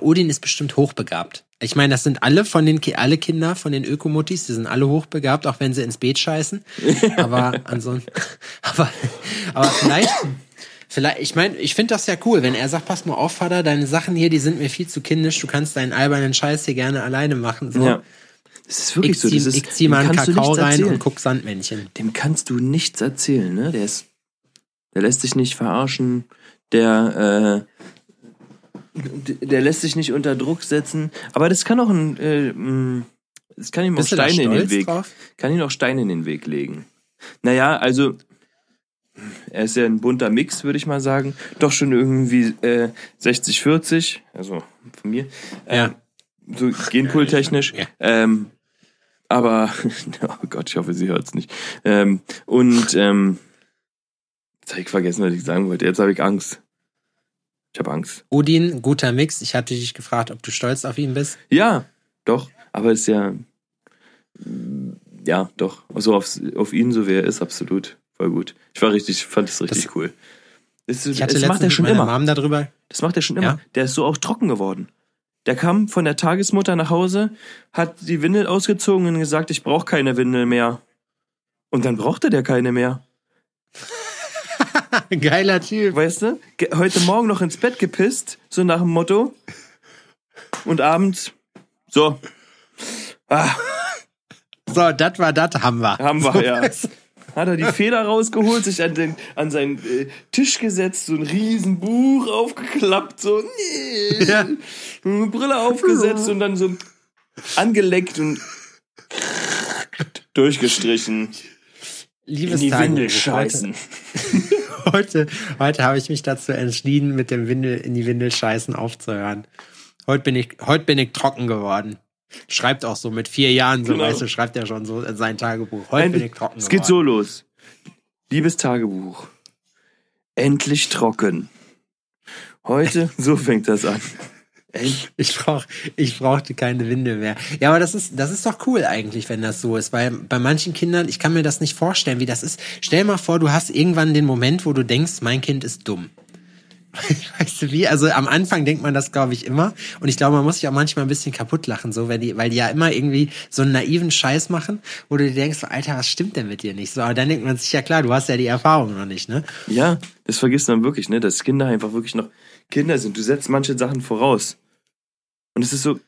Odin ist bestimmt hochbegabt. Ich meine, das sind alle von den, alle Kinder von den Ökomuttis, die sind alle hochbegabt, auch wenn sie ins Beet scheißen. Aber ansonsten, aber, aber vielleicht, vielleicht, ich meine, ich finde das ja cool, wenn er sagt, pass mal auf, Vater, deine Sachen hier, die sind mir viel zu kindisch, du kannst deinen albernen Scheiß hier gerne alleine machen, so. Ja. Das ist wirklich Ich so. zieh, ist, ich zieh mal dem einen kannst du Kakao rein erzählen. und guck Sandmännchen. Dem kannst du nichts erzählen, ne? Der ist, der lässt sich nicht verarschen. Der, äh, der lässt sich nicht unter Druck setzen. Aber das kann auch ein, äh, mh, das kann ihm auch Bist Steine in den Weg, drauf? kann ihm auch Steine in den Weg legen. Naja, also, er ist ja ein bunter Mix, würde ich mal sagen. Doch schon irgendwie äh, 60, 40, also von mir. Ja. so genpooltechnisch. Ja. Ähm, aber, oh Gott, ich hoffe, sie hört es nicht. Ähm, und ähm, jetzt habe ich vergessen, was ich sagen wollte. Jetzt habe ich Angst. Ich habe Angst. Odin, guter Mix. Ich hatte dich gefragt, ob du stolz auf ihn bist. Ja, doch. Aber ist ja, ja, doch. So auf, auf ihn, so wie er ist, absolut. Voll gut. Ich war richtig, fand es richtig Das- cool. Das, Ich hatte das macht er schon immer. Mom darüber. Das macht er schon immer. Ja? Der ist so auch trocken geworden. Der kam von der Tagesmutter nach Hause, hat die Windel ausgezogen und gesagt, ich brauche keine Windel mehr. Und dann brauchte der keine mehr. Geiler Typ. Weißt du? Heute Morgen noch ins Bett gepisst, so nach dem Motto. Und abends, so. Ah, So, das war das, haben wir. haben wir, so, ja. Hat er die Feder rausgeholt, sich an, den, an seinen äh, Tisch gesetzt, so ein riesen Buch aufgeklappt, so. Ja. eine Brille aufgesetzt und dann so angeleckt und durchgestrichen. In Liebes die Tagebuch, Windel heute, scheißen. heute, heute habe ich mich dazu entschieden, mit dem Windel in die Windel scheißen aufzuhören. Heute bin ich, heute bin ich trocken geworden. Schreibt auch so mit vier Jahren, so Genau. weißt du, schreibt er schon so in sein Tagebuch. Heute bin ich trocken es geht so los. Liebes Tagebuch. Endlich trocken. Heute, so fängt das an. End, Ich brauch, ich brauchte keine Windel mehr. Ja, aber das ist, das ist doch cool eigentlich, wenn das so ist, weil bei manchen Kindern, ich kann mir das nicht vorstellen, wie das ist. Stell mal vor, du hast irgendwann den Moment, wo du denkst, mein Kind ist dumm. Weißt du wie? Also am Anfang denkt man das, glaube ich, immer. Und ich glaube, man muss sich auch manchmal ein bisschen kaputt lachen, so, weil die, weil die ja immer irgendwie so einen naiven Scheiß machen, wo du dir denkst, Alter, was stimmt denn mit dir nicht? So, aber dann denkt man sich, ja klar, du hast ja die Erfahrung noch nicht, ne? ja, das vergisst man wirklich, ne? Dass Kinder einfach wirklich noch Kinder sind. Du setzt manche Sachen voraus. Und es ist so,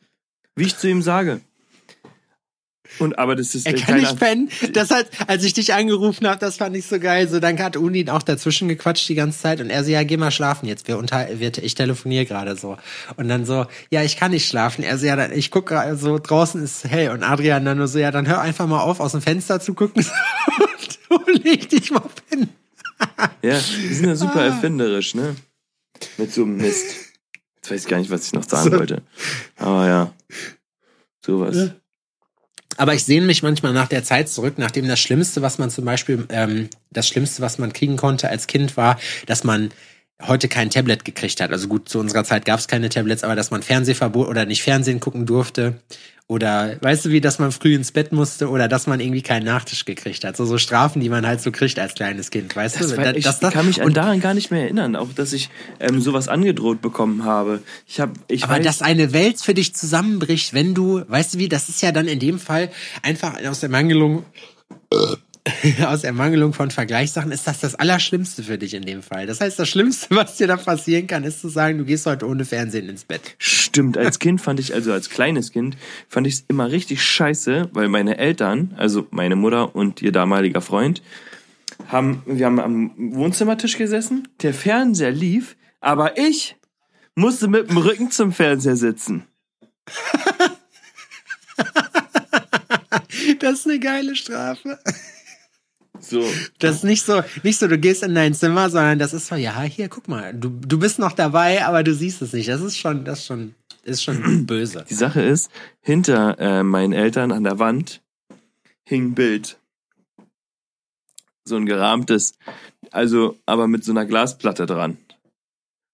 wie ich zu ihm sage. Und aber das ist Er kann nicht pennen. Das hat, als ich dich angerufen habe, das fand ich so geil. So, dann hat Uni auch dazwischen gequatscht die ganze Zeit und er so, ja, geh mal schlafen jetzt. Wir unter, wir, ich telefoniere gerade so. Und dann so, ja, ich kann nicht schlafen. Er so, ja, dann, ich guck gerade so, draußen ist hell. Und Adrian dann nur so, ja, dann hör einfach mal auf, aus dem Fenster zu gucken. du leg dich mal pennen. Ja, die sind ja Ah. super erfinderisch, ne? Mit so einem Mist. Jetzt weiß ich gar nicht, was ich noch sagen So. wollte. Aber ja. Sowas. Ja. Aber ich sehne mich manchmal nach der Zeit zurück, nachdem das Schlimmste, was man zum Beispiel, ähm, das Schlimmste, was man kriegen konnte als Kind war, dass man heute kein Tablet gekriegt hat. Also gut, zu unserer Zeit gab es keine Tablets, aber dass man Fernsehverbot oder nicht Fernsehen gucken durfte. Oder weißt du wie, dass man früh ins Bett musste oder dass man irgendwie keinen Nachtisch gekriegt hat. So, so Strafen, die man halt so kriegt als kleines Kind, weißt Das du? war, ich dass das- kann mich an und, daran gar nicht mehr erinnern, auch dass ich ähm, sowas angedroht bekommen habe. Ich habe, ich aber weiß, dass eine Welt für dich zusammenbricht, wenn du, weißt du wie, das ist ja dann in dem Fall einfach aus der Mangelung, aus Ermangelung von Vergleichssachen ist das das Allerschlimmste für dich in dem Fall. Das heißt, das Schlimmste, was dir da passieren kann, ist zu sagen, du gehst heute ohne Fernsehen ins Bett. Stimmt, als Kind fand ich, also als kleines Kind, fand ich es immer richtig scheiße, weil meine Eltern, also meine Mutter und ihr damaliger Freund, haben, wir haben am Wohnzimmertisch gesessen, der Fernseher lief, aber ich musste mit dem Rücken zum Fernseher sitzen. das ist eine geile Strafe. So. Das ist nicht so, nicht so, du gehst in dein Zimmer, sondern das ist so, ja, hier, guck mal, du, du bist noch dabei, aber du siehst es nicht. Das ist schon, das ist schon, ist schon böse. Die Sache ist, hinter äh, meinen Eltern an der Wand hing ein Bild. So ein gerahmtes, also aber mit so einer Glasplatte dran.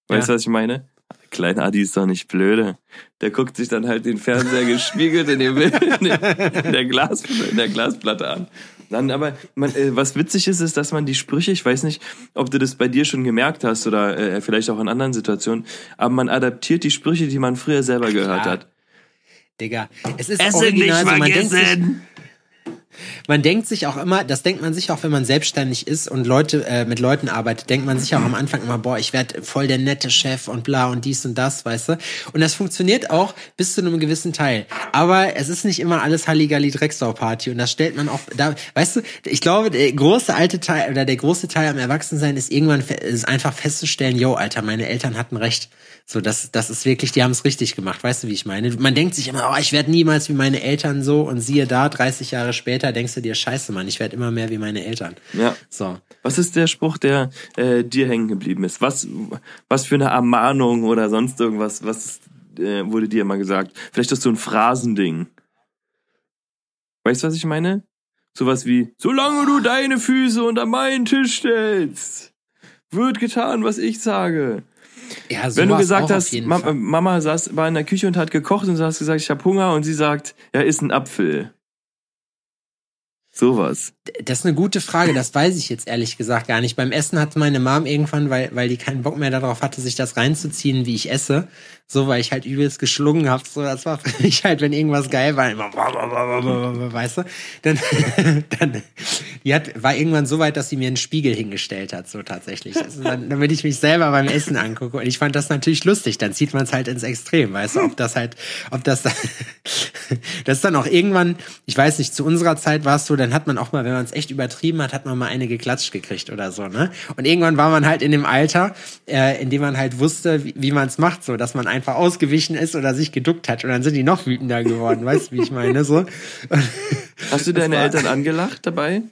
Weißt du, Ja. was ich meine? Kleiner Adi ist doch nicht blöde. Der guckt sich dann halt den Fernseher gespiegelt in, dem, in, der Glas, in der Glasplatte an. Dann aber, man, äh, was witzig ist, ist, dass man die Sprüche, ich weiß nicht, ob du das bei dir schon gemerkt hast oder äh, vielleicht auch in anderen Situationen, aber man adaptiert die Sprüche, die man früher selber gehört Klar. hat. Digga, es ist original man denkt, sich, vergessen! Man denkt sich auch immer, das denkt man sich auch, wenn man selbstständig ist und Leute äh, mit Leuten arbeitet, denkt man sich auch am Anfang immer, boah, ich werde voll der nette Chef und bla und dies und das, weißt du? Und das funktioniert auch bis zu einem gewissen Teil. Aber es ist nicht immer alles Halligalli Drecksau Party und das stellt man auch da, weißt du, ich glaube, der große alte Teil oder der große Teil am Erwachsensein ist irgendwann ist einfach festzustellen, yo, Alter, meine Eltern hatten recht. So, das, das ist wirklich, die haben es richtig gemacht. Weißt du, wie ich meine? Man denkt sich immer, oh, ich werde niemals wie meine Eltern so und siehe da, 30 Jahre später denkst du dir, scheiße, Mann, ich werde immer mehr wie meine Eltern. Ja. So. Was ist der Spruch, der äh, dir hängen geblieben ist? Was, was für eine Ermahnung oder sonst irgendwas, was äh, wurde dir immer gesagt? Vielleicht ist so ein Phrasending. Weißt du, was ich meine? Sowas wie, solange du deine Füße unter meinen Tisch stellst, wird getan, was ich sage. Ja, Wenn du gesagt hast, Ma. Mama saß, war in der Küche und hat gekocht und du hast gesagt, ich habe Hunger und sie sagt, ja, isst ein Apfel. Sowas. Das ist eine gute Frage, das weiß ich jetzt ehrlich gesagt gar nicht. Beim Essen hat meine Mom irgendwann, weil, weil die keinen Bock mehr darauf hatte, sich das reinzuziehen, wie ich esse, so, weil ich halt übelst geschlungen hab, so, das war für mich halt, wenn irgendwas geil war, immer, weißt du, dann, dann, die hat, war irgendwann so weit, dass sie mir einen Spiegel hingestellt hat, so tatsächlich. Also dann, damit ich mich selber beim Essen angucke. Und ich fand das natürlich lustig, dann zieht man es halt ins Extrem, weißt du, ob das halt, ob das, das ist dann auch irgendwann, ich weiß nicht, zu unserer Zeit war es so, dann hat man auch mal, wenn man es echt übertrieben hat, hat man mal eine geklatscht gekriegt oder so, ne? Und irgendwann war man halt in dem Alter, äh, in dem man halt wusste, wie, wie man es macht, so, dass man einfach ausgewichen ist oder sich geduckt hat und dann sind die noch wütender geworden, weißt du, wie ich meine, so. Hast du deine Eltern angelacht dabei?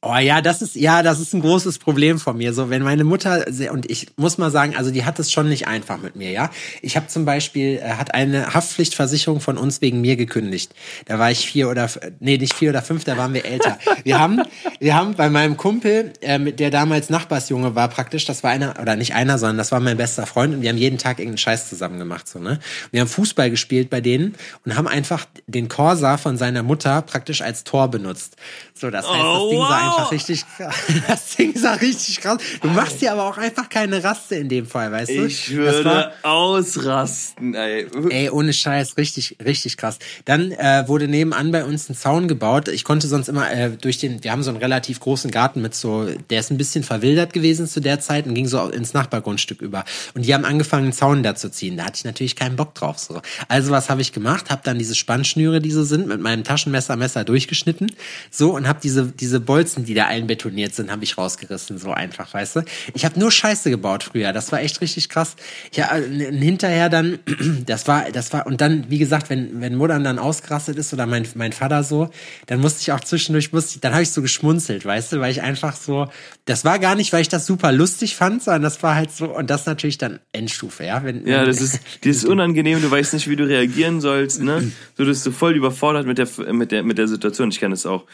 Oh ja, das ist ja, das ist ein großes Problem von mir. So, wenn meine Mutter und ich muss mal sagen, also die hat es schon nicht einfach mit mir. Ja, ich habe zum Beispiel äh, hat eine Haftpflichtversicherung von uns wegen mir gekündigt. Da war ich vier oder nee nicht vier oder fünf, da waren wir älter. Wir haben wir haben bei meinem Kumpel, äh, der damals Nachbarsjunge war praktisch, das war einer oder nicht einer, sondern das war mein bester Freund und wir haben jeden Tag irgendeinen Scheiß zusammen gemacht so ne. Wir haben Fußball gespielt bei denen und haben einfach den Corsa von seiner Mutter praktisch als Tor benutzt. So, das heißt, das Oh, Ding sah einfach richtig krass. Das Ding sah richtig krass. Du machst dir aber auch einfach keine Raste in dem Fall, weißt du? Ich Das war- würde ausrasten, ey. Ey, ohne Scheiß, richtig, richtig krass. Dann äh, wurde nebenan bei uns ein Zaun gebaut. Ich konnte sonst immer äh, durch den, wir haben so einen relativ großen Garten mit so, der ist ein bisschen verwildert gewesen zu der Zeit und ging so ins Nachbargrundstück über. Und die haben angefangen, einen Zaun da zu ziehen. Da hatte ich natürlich keinen Bock drauf. So. Also was habe ich gemacht? Habe dann diese Spannschnüre, die so sind, mit meinem Taschenmesser Messer durchgeschnitten. So und habe diese diese Bolzen, die da einbetoniert sind, habe ich rausgerissen. So einfach, weißt du? Ich habe nur Scheiße gebaut früher. Das war echt richtig krass. Ja, äh, hinterher dann, das war, das war, und dann, wie gesagt, wenn, wenn Muttern dann ausgerastet ist oder mein, mein Vater so, dann musste ich auch zwischendurch, musste ich, dann habe ich so geschmunzelt, weißt du, weil ich einfach so, das war gar nicht, weil ich das super lustig fand, sondern das war halt so, und das natürlich dann Endstufe, ja. Wenn, Ja, das ist, dieses unangenehm, du weißt nicht, wie du reagieren sollst, ne? So bist du voll überfordert mit der, mit der, mit der Situation. Ich kann das auch.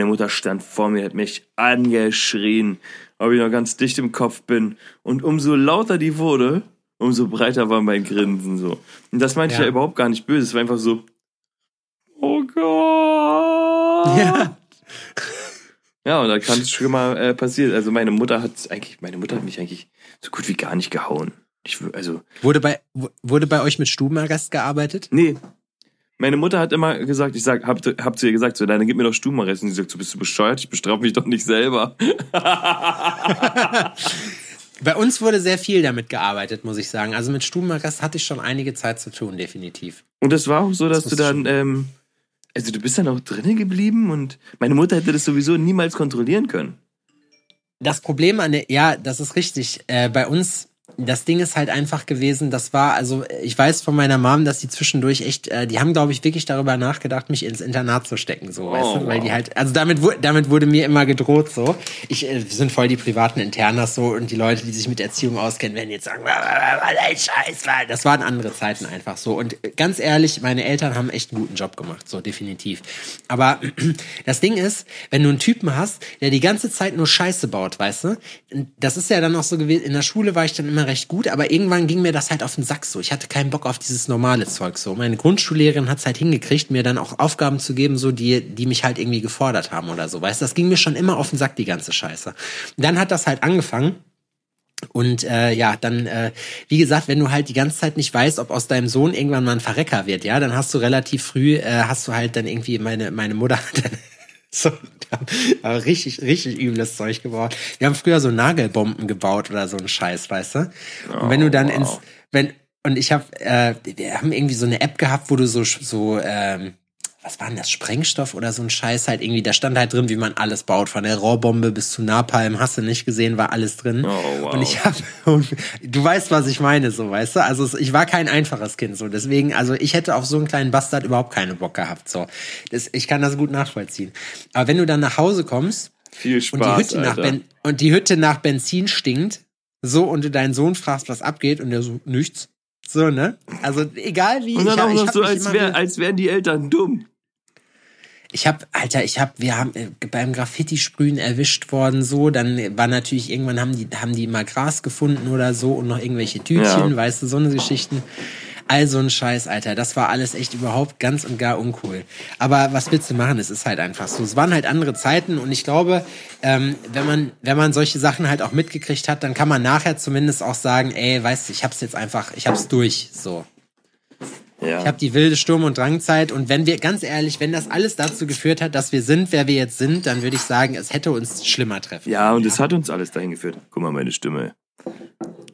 Meine Mutter stand vor mir, hat mich angeschrien, ob ich noch ganz dicht im Kopf bin. Und umso lauter die wurde, umso breiter war mein Grinsen, so. Und das meinte ich Ja. ja überhaupt gar nicht böse. Es war einfach so, oh Gott. Ja. Ja, und da kann es schon mal äh, passieren. Also meine Mutter hat eigentlich, meine Mutter hat mich eigentlich so gut wie gar nicht gehauen. Ich, also, Wurde bei, wurde bei euch mit Stubenarrest gearbeitet? Nee. Meine Mutter hat immer gesagt, ich sag, hab, hab zu ihr gesagt, so, dann gib mir doch Stubenarrest. Und sie sagt, so, bist du bescheuert? Ich bestrafe mich doch nicht selber. Bei uns wurde sehr viel damit gearbeitet, muss ich sagen. Also mit Stubenarrest hatte ich schon einige Zeit zu tun, definitiv. Und das war auch so, dass Das du dann, ähm, also du bist dann auch drinnen geblieben und meine Mutter hätte das sowieso niemals kontrollieren können. Das Problem an der, ja, das ist richtig. Äh, bei uns, das Ding ist halt einfach gewesen, das war, also ich weiß von meiner Mom, dass die zwischendurch echt, äh, die haben, glaube ich, wirklich darüber nachgedacht, mich ins Internat zu stecken, so, oh, weißt du, weil die halt, also damit, damit wurde mir immer gedroht, so. Ich, äh, wir sind voll die privaten Internas, so, und die Leute, die sich mit Erziehung auskennen, werden jetzt sagen, ein Scheiß, das waren andere Zeiten einfach so. Und ganz ehrlich, meine Eltern haben echt einen guten Job gemacht, so, definitiv. Aber das Ding ist, wenn du einen Typen hast, der die ganze Zeit nur Scheiße baut, weißt du, das ist ja dann auch so gewesen, in der Schule war ich dann immer recht gut, aber irgendwann ging mir das halt auf den Sack so. Ich hatte keinen Bock auf dieses normale Zeug so. Meine Grundschullehrerin hat es halt hingekriegt, mir dann auch Aufgaben zu geben, so die, die mich halt irgendwie gefordert haben oder so. Weißt, das ging mir schon immer auf den Sack die ganze Scheiße. Dann hat das halt angefangen. Und äh, ja, dann, äh, wie gesagt, wenn du halt die ganze Zeit nicht weißt, ob aus deinem Sohn irgendwann mal ein Verrecker wird, ja, dann hast du relativ früh, äh, hast du halt dann irgendwie, meine, meine Mutter so, aber richtig, richtig übles Zeug gebaut. Wir haben früher so Nagelbomben gebaut oder so ein Scheiß, weißt du? Und wenn du dann oh, wow. ins, wenn, und ich habe, äh, wir haben irgendwie so eine App gehabt, wo du so, so, ähm, was war denn das, Sprengstoff oder so ein Scheiß halt irgendwie, da stand halt drin, wie man alles baut, von der Rohrbombe bis zu Napalm, hast du nicht gesehen, war alles drin. Oh, wow. Und ich hab, du weißt, was ich meine, so, weißt du, also ich war kein einfaches Kind, so, deswegen, also ich hätte auf so einen kleinen Bastard überhaupt keine Bock gehabt, so. Das, ich kann das gut nachvollziehen. Aber wenn du dann nach Hause kommst, viel Spaß, und die Hütte nach ben und die Hütte nach Benzin stinkt, so, und du deinen Sohn fragst, was abgeht, und der so, nichts. So, ne? Also, egal wie. Und dann ich, auch noch so, als, wär, als wären die Eltern dumm. Ich habe, Alter, ich habe, wir haben äh, beim Graffiti-Sprühen erwischt worden, so, dann war natürlich, irgendwann haben die, haben die mal Gras gefunden oder so und noch irgendwelche Tütchen, ja. weißt du, so eine Geschichten. All so ein Scheiß, Alter. Das war alles echt überhaupt ganz und gar uncool. Aber was willst du machen? Es ist halt einfach so. Es waren halt andere Zeiten und ich glaube, ähm, wenn man, wenn man solche Sachen halt auch mitgekriegt hat, dann kann man nachher zumindest auch sagen, ey, weißt du, ich hab's jetzt einfach, ich hab's durch, so. Ja. Ich habe die wilde Sturm- und Drangzeit. Und wenn wir, ganz ehrlich, wenn das alles dazu geführt hat, dass wir sind, wer wir jetzt sind, dann würde ich sagen, es hätte uns schlimmer treffen. Ja, und es hat uns alles dahin geführt. Guck mal, meine Stimme.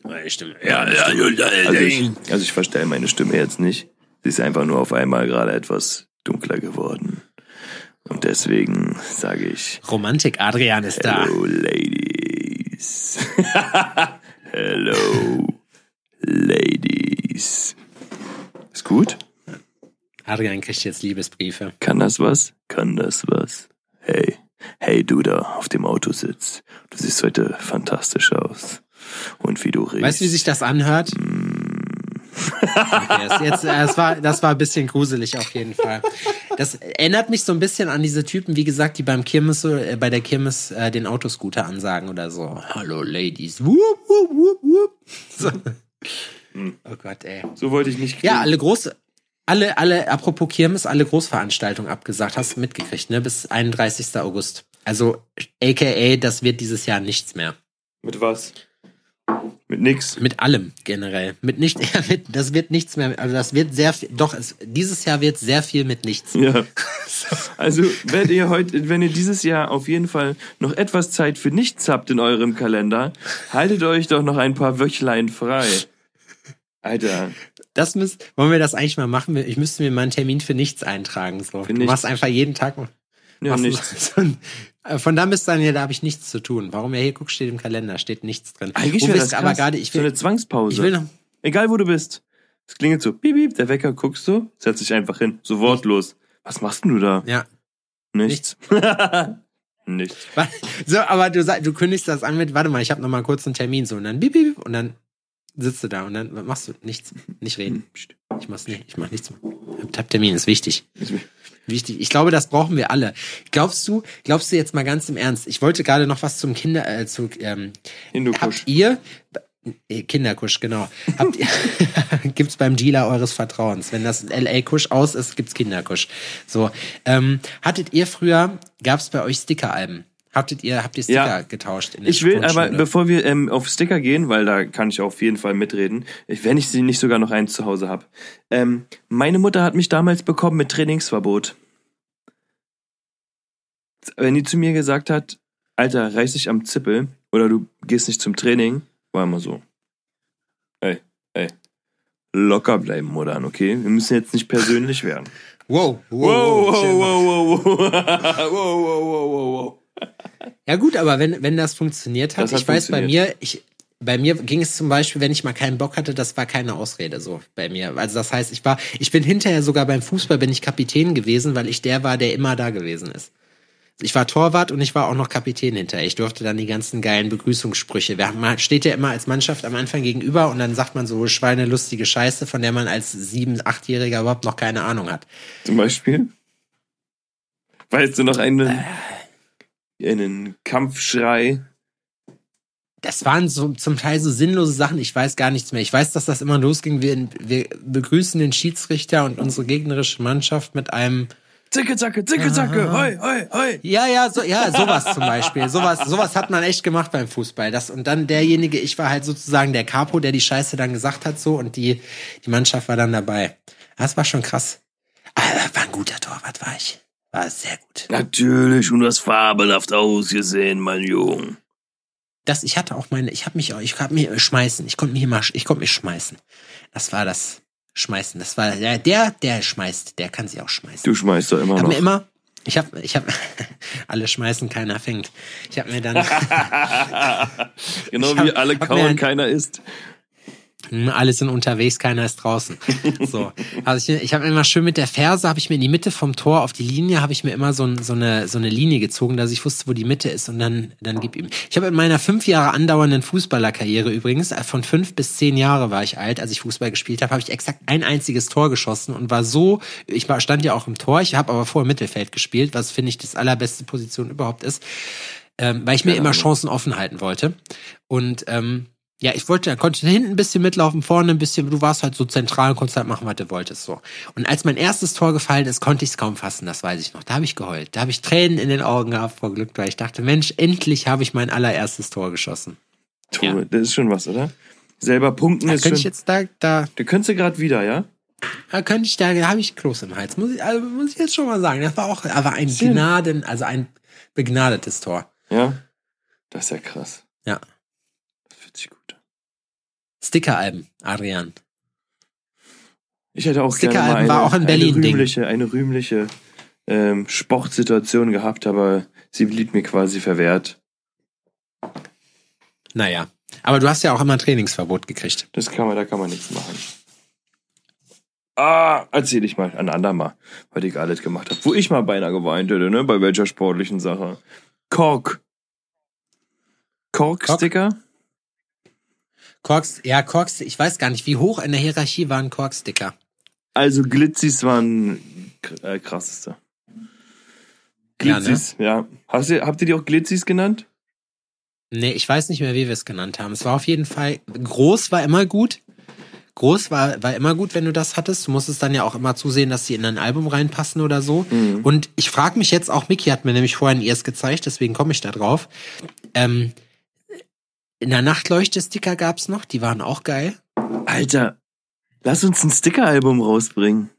Meine Stimme. Ja, ja, ja, also ich, also ich verstelle meine Stimme jetzt nicht. Sie ist einfach nur auf einmal gerade etwas dunkler geworden. Und deswegen sage ich. Romantik Adrian ist da. Hello, Ladies. Hello, Ladies. Ist gut? Adrian kriegt jetzt Liebesbriefe. Kann das was? Kann das was? Hey, hey du da auf dem Autositz. Du siehst heute fantastisch aus. Und wie du riechst. Weißt du, wie sich das anhört? Mm. okay, das, jetzt, das, äh, war, das war ein bisschen gruselig auf jeden Fall. Das erinnert mich so ein bisschen an diese Typen, wie gesagt, die beim Kirmes, äh, bei der Kirmes äh, den Autoscooter ansagen oder so. Hallo Ladies. Wup, wup, wup, wup. So. Hm. Oh Gott, ey. So wollte ich nicht kriegen. Ja, alle große, alle, alle, apropos Kirmes, alle Großveranstaltungen abgesagt. Hast du mitgekriegt, ne? Bis 31. August. Also, aka, das wird dieses Jahr nichts mehr. Mit was? Mit nix. Mit allem generell. Mit nicht, ja, mit, das wird nichts mehr. Also das wird sehr viel. Doch, es, dieses Jahr wird sehr viel mit nichts. Ja. Also wenn ihr heute, wenn ihr dieses Jahr auf jeden Fall noch etwas Zeit für nichts habt in eurem Kalender, haltet euch doch noch ein paar Wöchlein frei. Alter. Das müsst, wollen wir das eigentlich mal machen? Ich müsste mir mal einen Termin für nichts eintragen. So. du nichts. machst einfach jeden Tag. Ja, nichts. Äh, von da bis dann hier, da habe ich nichts zu tun. Warum ja hier guckst, steht im Kalender, steht nichts drin. Eigentlich wäre das aber gerade, ich will, so eine Zwangspause. Ich will noch, Egal wo du bist. Es klingelt so, piep, piep, der Wecker, guckst du, setz dich einfach hin, so wortlos. Was machst denn du da? Ja. Nichts. Nichts. so, aber du, du kündigst das an mit, warte mal, ich habe noch mal kurz einen Termin, so, und dann piep, piep, und dann sitzt du da und dann machst du nichts, nicht reden. Hm, ich mach's nicht, ich mach nichts. Tabtermin ist wichtig. Wichtig. Ich glaube, das brauchen wir alle. Glaubst du, glaubst du jetzt mal ganz im Ernst? Ich wollte gerade noch was zum Kinder, äh, zu, ähm, habt ihr, äh, Kinderkusch, genau. Habt ihr, gibt's beim Dealer eures Vertrauens. Wenn das LA-Kusch aus ist, gibt's Kinderkusch. So, ähm, hattet ihr früher, gab's bei euch Stickeralben? Habtet ihr, habt ihr Sticker ja. getauscht? Ich will aber, bevor wir ähm, auf Sticker gehen, weil da kann ich auf jeden Fall mitreden, wenn ich sie nicht sogar noch eins zu Hause habe. Ähm, meine Mutter hat mich damals bekommen mit Trainingsverbot. Wenn die zu mir gesagt hat, Alter, reiß dich am Zippel oder du gehst nicht zum Training, war immer so. Ey, ey. Locker bleiben, Muttern, okay? Wir müssen jetzt nicht persönlich werden. Wow, wow, wow, wow, wow, wow, wow, wow, wow, wow, wow. Ja gut, aber wenn, wenn das funktioniert hat, das hat ich weiß bei mir, ich, bei mir ging es zum Beispiel, wenn ich mal keinen Bock hatte, das war keine Ausrede so bei mir. Also das heißt, ich war, ich bin hinterher sogar beim Fußball bin ich Kapitän gewesen, weil ich der war, der immer da gewesen ist. Ich war Torwart und ich war auch noch Kapitän hinterher. Ich durfte dann die ganzen geilen Begrüßungssprüche. Man steht ja immer als Mannschaft am Anfang gegenüber und dann sagt man so schweinelustige Scheiße, von der man als sieben, achtjähriger überhaupt noch keine Ahnung hat. Zum Beispiel? Weißt du noch einen, äh, einen Kampfschrei? Das waren so zum Teil so sinnlose Sachen. Ich weiß gar nichts mehr. Ich weiß, dass das immer losging. Wir, wir begrüßen den Schiedsrichter und unsere gegnerische Mannschaft mit einem Zicke, zacke, zicke, zacke, hoi, hoi, hoi. Ja, ja, so, ja, sowas zum Beispiel. Sowas, sowas hat man echt gemacht beim Fußball. Das, und dann derjenige, ich war halt sozusagen der Capo, der die Scheiße dann gesagt hat, so, und die, die Mannschaft war dann dabei. Das war schon krass. Aber war ein guter Torwart, war ich. War sehr gut. Natürlich, und du hast fabelhaft ausgesehen, mein Junge. Das, ich hatte auch meine, ich habe mich, ich hab mich schmeißen, ich konnte mich immer, ich konnte mich schmeißen. Das war das schmeißen. Das war der, der, der schmeißt, der kann sie auch schmeißen. Du schmeißt doch immer hab noch. mir immer, ich habe, ich habe, alle schmeißen, keiner fängt. Ich habe mir dann, genau hab- wie alle kauen, ein- keiner isst. Hm, alle sind unterwegs, keiner ist draußen. So, also ich, ich habe immer schön mit der Ferse, habe ich mir in die Mitte vom Tor auf die Linie, habe ich mir immer so, ein, so eine so eine Linie gezogen, dass ich wusste, wo die Mitte ist und dann dann gib ihm. Ich habe in meiner fünf Jahre andauernden Fußballerkarriere übrigens äh, von fünf bis zehn Jahre war ich alt, als ich Fußball gespielt habe, habe ich exakt ein einziges Tor geschossen und war so, ich war stand ja auch im Tor, ich habe aber vor im Mittelfeld gespielt, was finde ich das allerbeste Position überhaupt ist, ähm, weil ich mir immer. Chancen offen halten wollte und ähm, ja, ich wollte, da konnte hinten ein bisschen mitlaufen, vorne ein bisschen, du warst halt so zentral und konntest halt machen, was du wolltest, so. Und als mein erstes Tor gefallen ist, konnte ich es kaum fassen, das weiß ich noch. Da habe ich geheult. Da habe ich Tränen in den Augen gehabt vor Glück, weil ich dachte, Mensch, endlich habe ich mein allererstes Tor geschossen. Tu, Ja. Das ist schon was, oder? Selber punkten Da ist könnte schon. ich jetzt da, da, du könntest ja gerade wieder, ja? da könnte ich da, da habe ich Kloß im Hals. Muss ich, also muss ich jetzt schon mal sagen. Das war auch, aber ein. Gnaden, also ein begnadetes Tor. Ja? Das ist ja krass. Ja. Das fühlt sich gut an. Stickeralben, Adrian. Ich hätte auch gerne mal eine, war auch in Berlin eine Ding. rühmliche, eine rühmliche ähm, Sportsituation gehabt, aber sie blieb mir quasi verwehrt. Naja. Aber du hast ja auch immer Trainingsverbot gekriegt. Das kann man, da kann man nichts machen. Ah, erzähl ich mal ein andermal, was ich alles gemacht habe. Wo ich mal beinahe geweint hätte, ne? Bei welcher sportlichen Sache? Kork. Kork-Sticker? Korks, ja, Korks, ich weiß gar nicht, wie hoch in der Hierarchie waren Korksticker. Also Glitzis waren äh, krasseste. Ja, ne? Glitzis, ja. Hast ihr, habt ihr die auch Glitzis genannt? Nee, ich weiß nicht mehr, wie wir es genannt haben. Es war auf jeden Fall, groß war immer gut. Groß war, war immer gut, wenn du das hattest. Du musstest dann ja auch immer zusehen, dass sie in ein Album reinpassen oder so. Mhm. Und ich frage mich jetzt auch, Mickey hat mir nämlich vorhin erst gezeigt, deswegen komme ich da drauf. Ähm, in der Nachtleuchte-Sticker gab's noch, die waren auch geil. Alter, lass uns ein Sticker-Album rausbringen.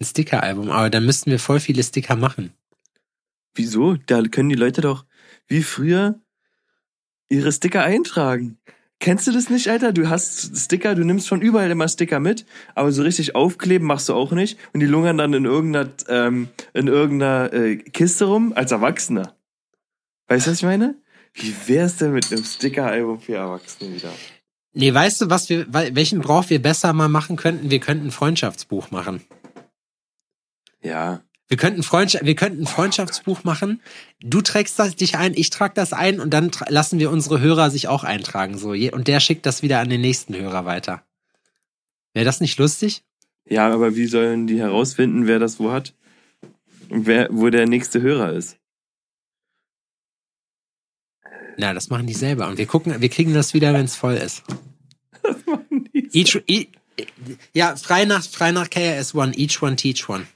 Ein Sticker-Album, aber dann müssten wir voll viele Sticker machen. Wieso? Da können die Leute doch wie früher ihre Sticker eintragen. Kennst du das nicht, Alter? Du hast Sticker, du nimmst von überall immer Sticker mit, aber so richtig aufkleben machst du auch nicht. Und die lungern dann in irgendeiner, ähm, in irgendeiner äh, Kiste rum als Erwachsener. Weißt du, was ich meine? Wie wär's denn mit einem Sticker-Album für Erwachsene wieder? Nee, weißt du, was wir, wel- welchen Brauch wir besser mal machen könnten? Wir könnten ein Freundschaftsbuch machen. Ja. Wir könnten, Freundschaft, wir könnten ein Freundschaftsbuch machen. Du trägst das dich ein, ich trag das ein und dann lassen wir unsere Hörer sich auch eintragen. So. Und der schickt das wieder an den nächsten Hörer weiter. Wäre das nicht lustig? Ja, aber wie sollen die herausfinden, wer das wo hat? Und wer, wo der nächste Hörer ist? Na, das machen die selber. Und wir gucken, wir kriegen das wieder, wenn es voll ist. Das machen die. Each, e, ja, frei nach, frei nach KRS One. Each one, teach one.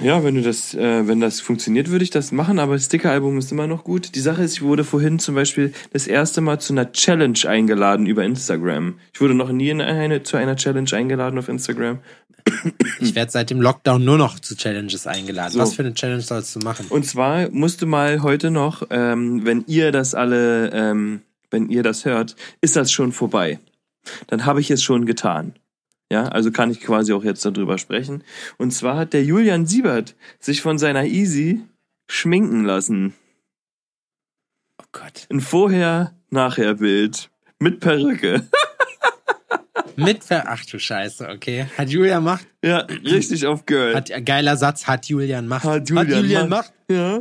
Ja, wenn du das, äh, wenn das funktioniert, würde ich das machen, aber das Sticker-Album ist immer noch gut. Die Sache ist, ich wurde vorhin zum Beispiel das erste Mal zu einer Challenge eingeladen über Instagram. Ich wurde noch nie in eine, zu einer Challenge eingeladen auf Instagram. Ich werde seit dem Lockdown nur noch zu Challenges eingeladen. So. Was für eine Challenge sollst du machen? Und zwar musst du mal heute noch, ähm, wenn ihr das alle, ähm, wenn ihr das hört, ist das schon vorbei. Dann habe ich es schon getan. Ja, also kann ich quasi auch jetzt darüber sprechen. Und zwar hat der Julian Siebert sich von seiner Easy schminken lassen. Oh Gott. Ein Vorher-Nachher-Bild mit Perücke. Mit Ver Ach du Scheiße, okay. Hat Julian Macht? Ja, richtig auf Girl. Hat, geiler Satz, hat Julian Macht. Hat Julian Macht. Ja.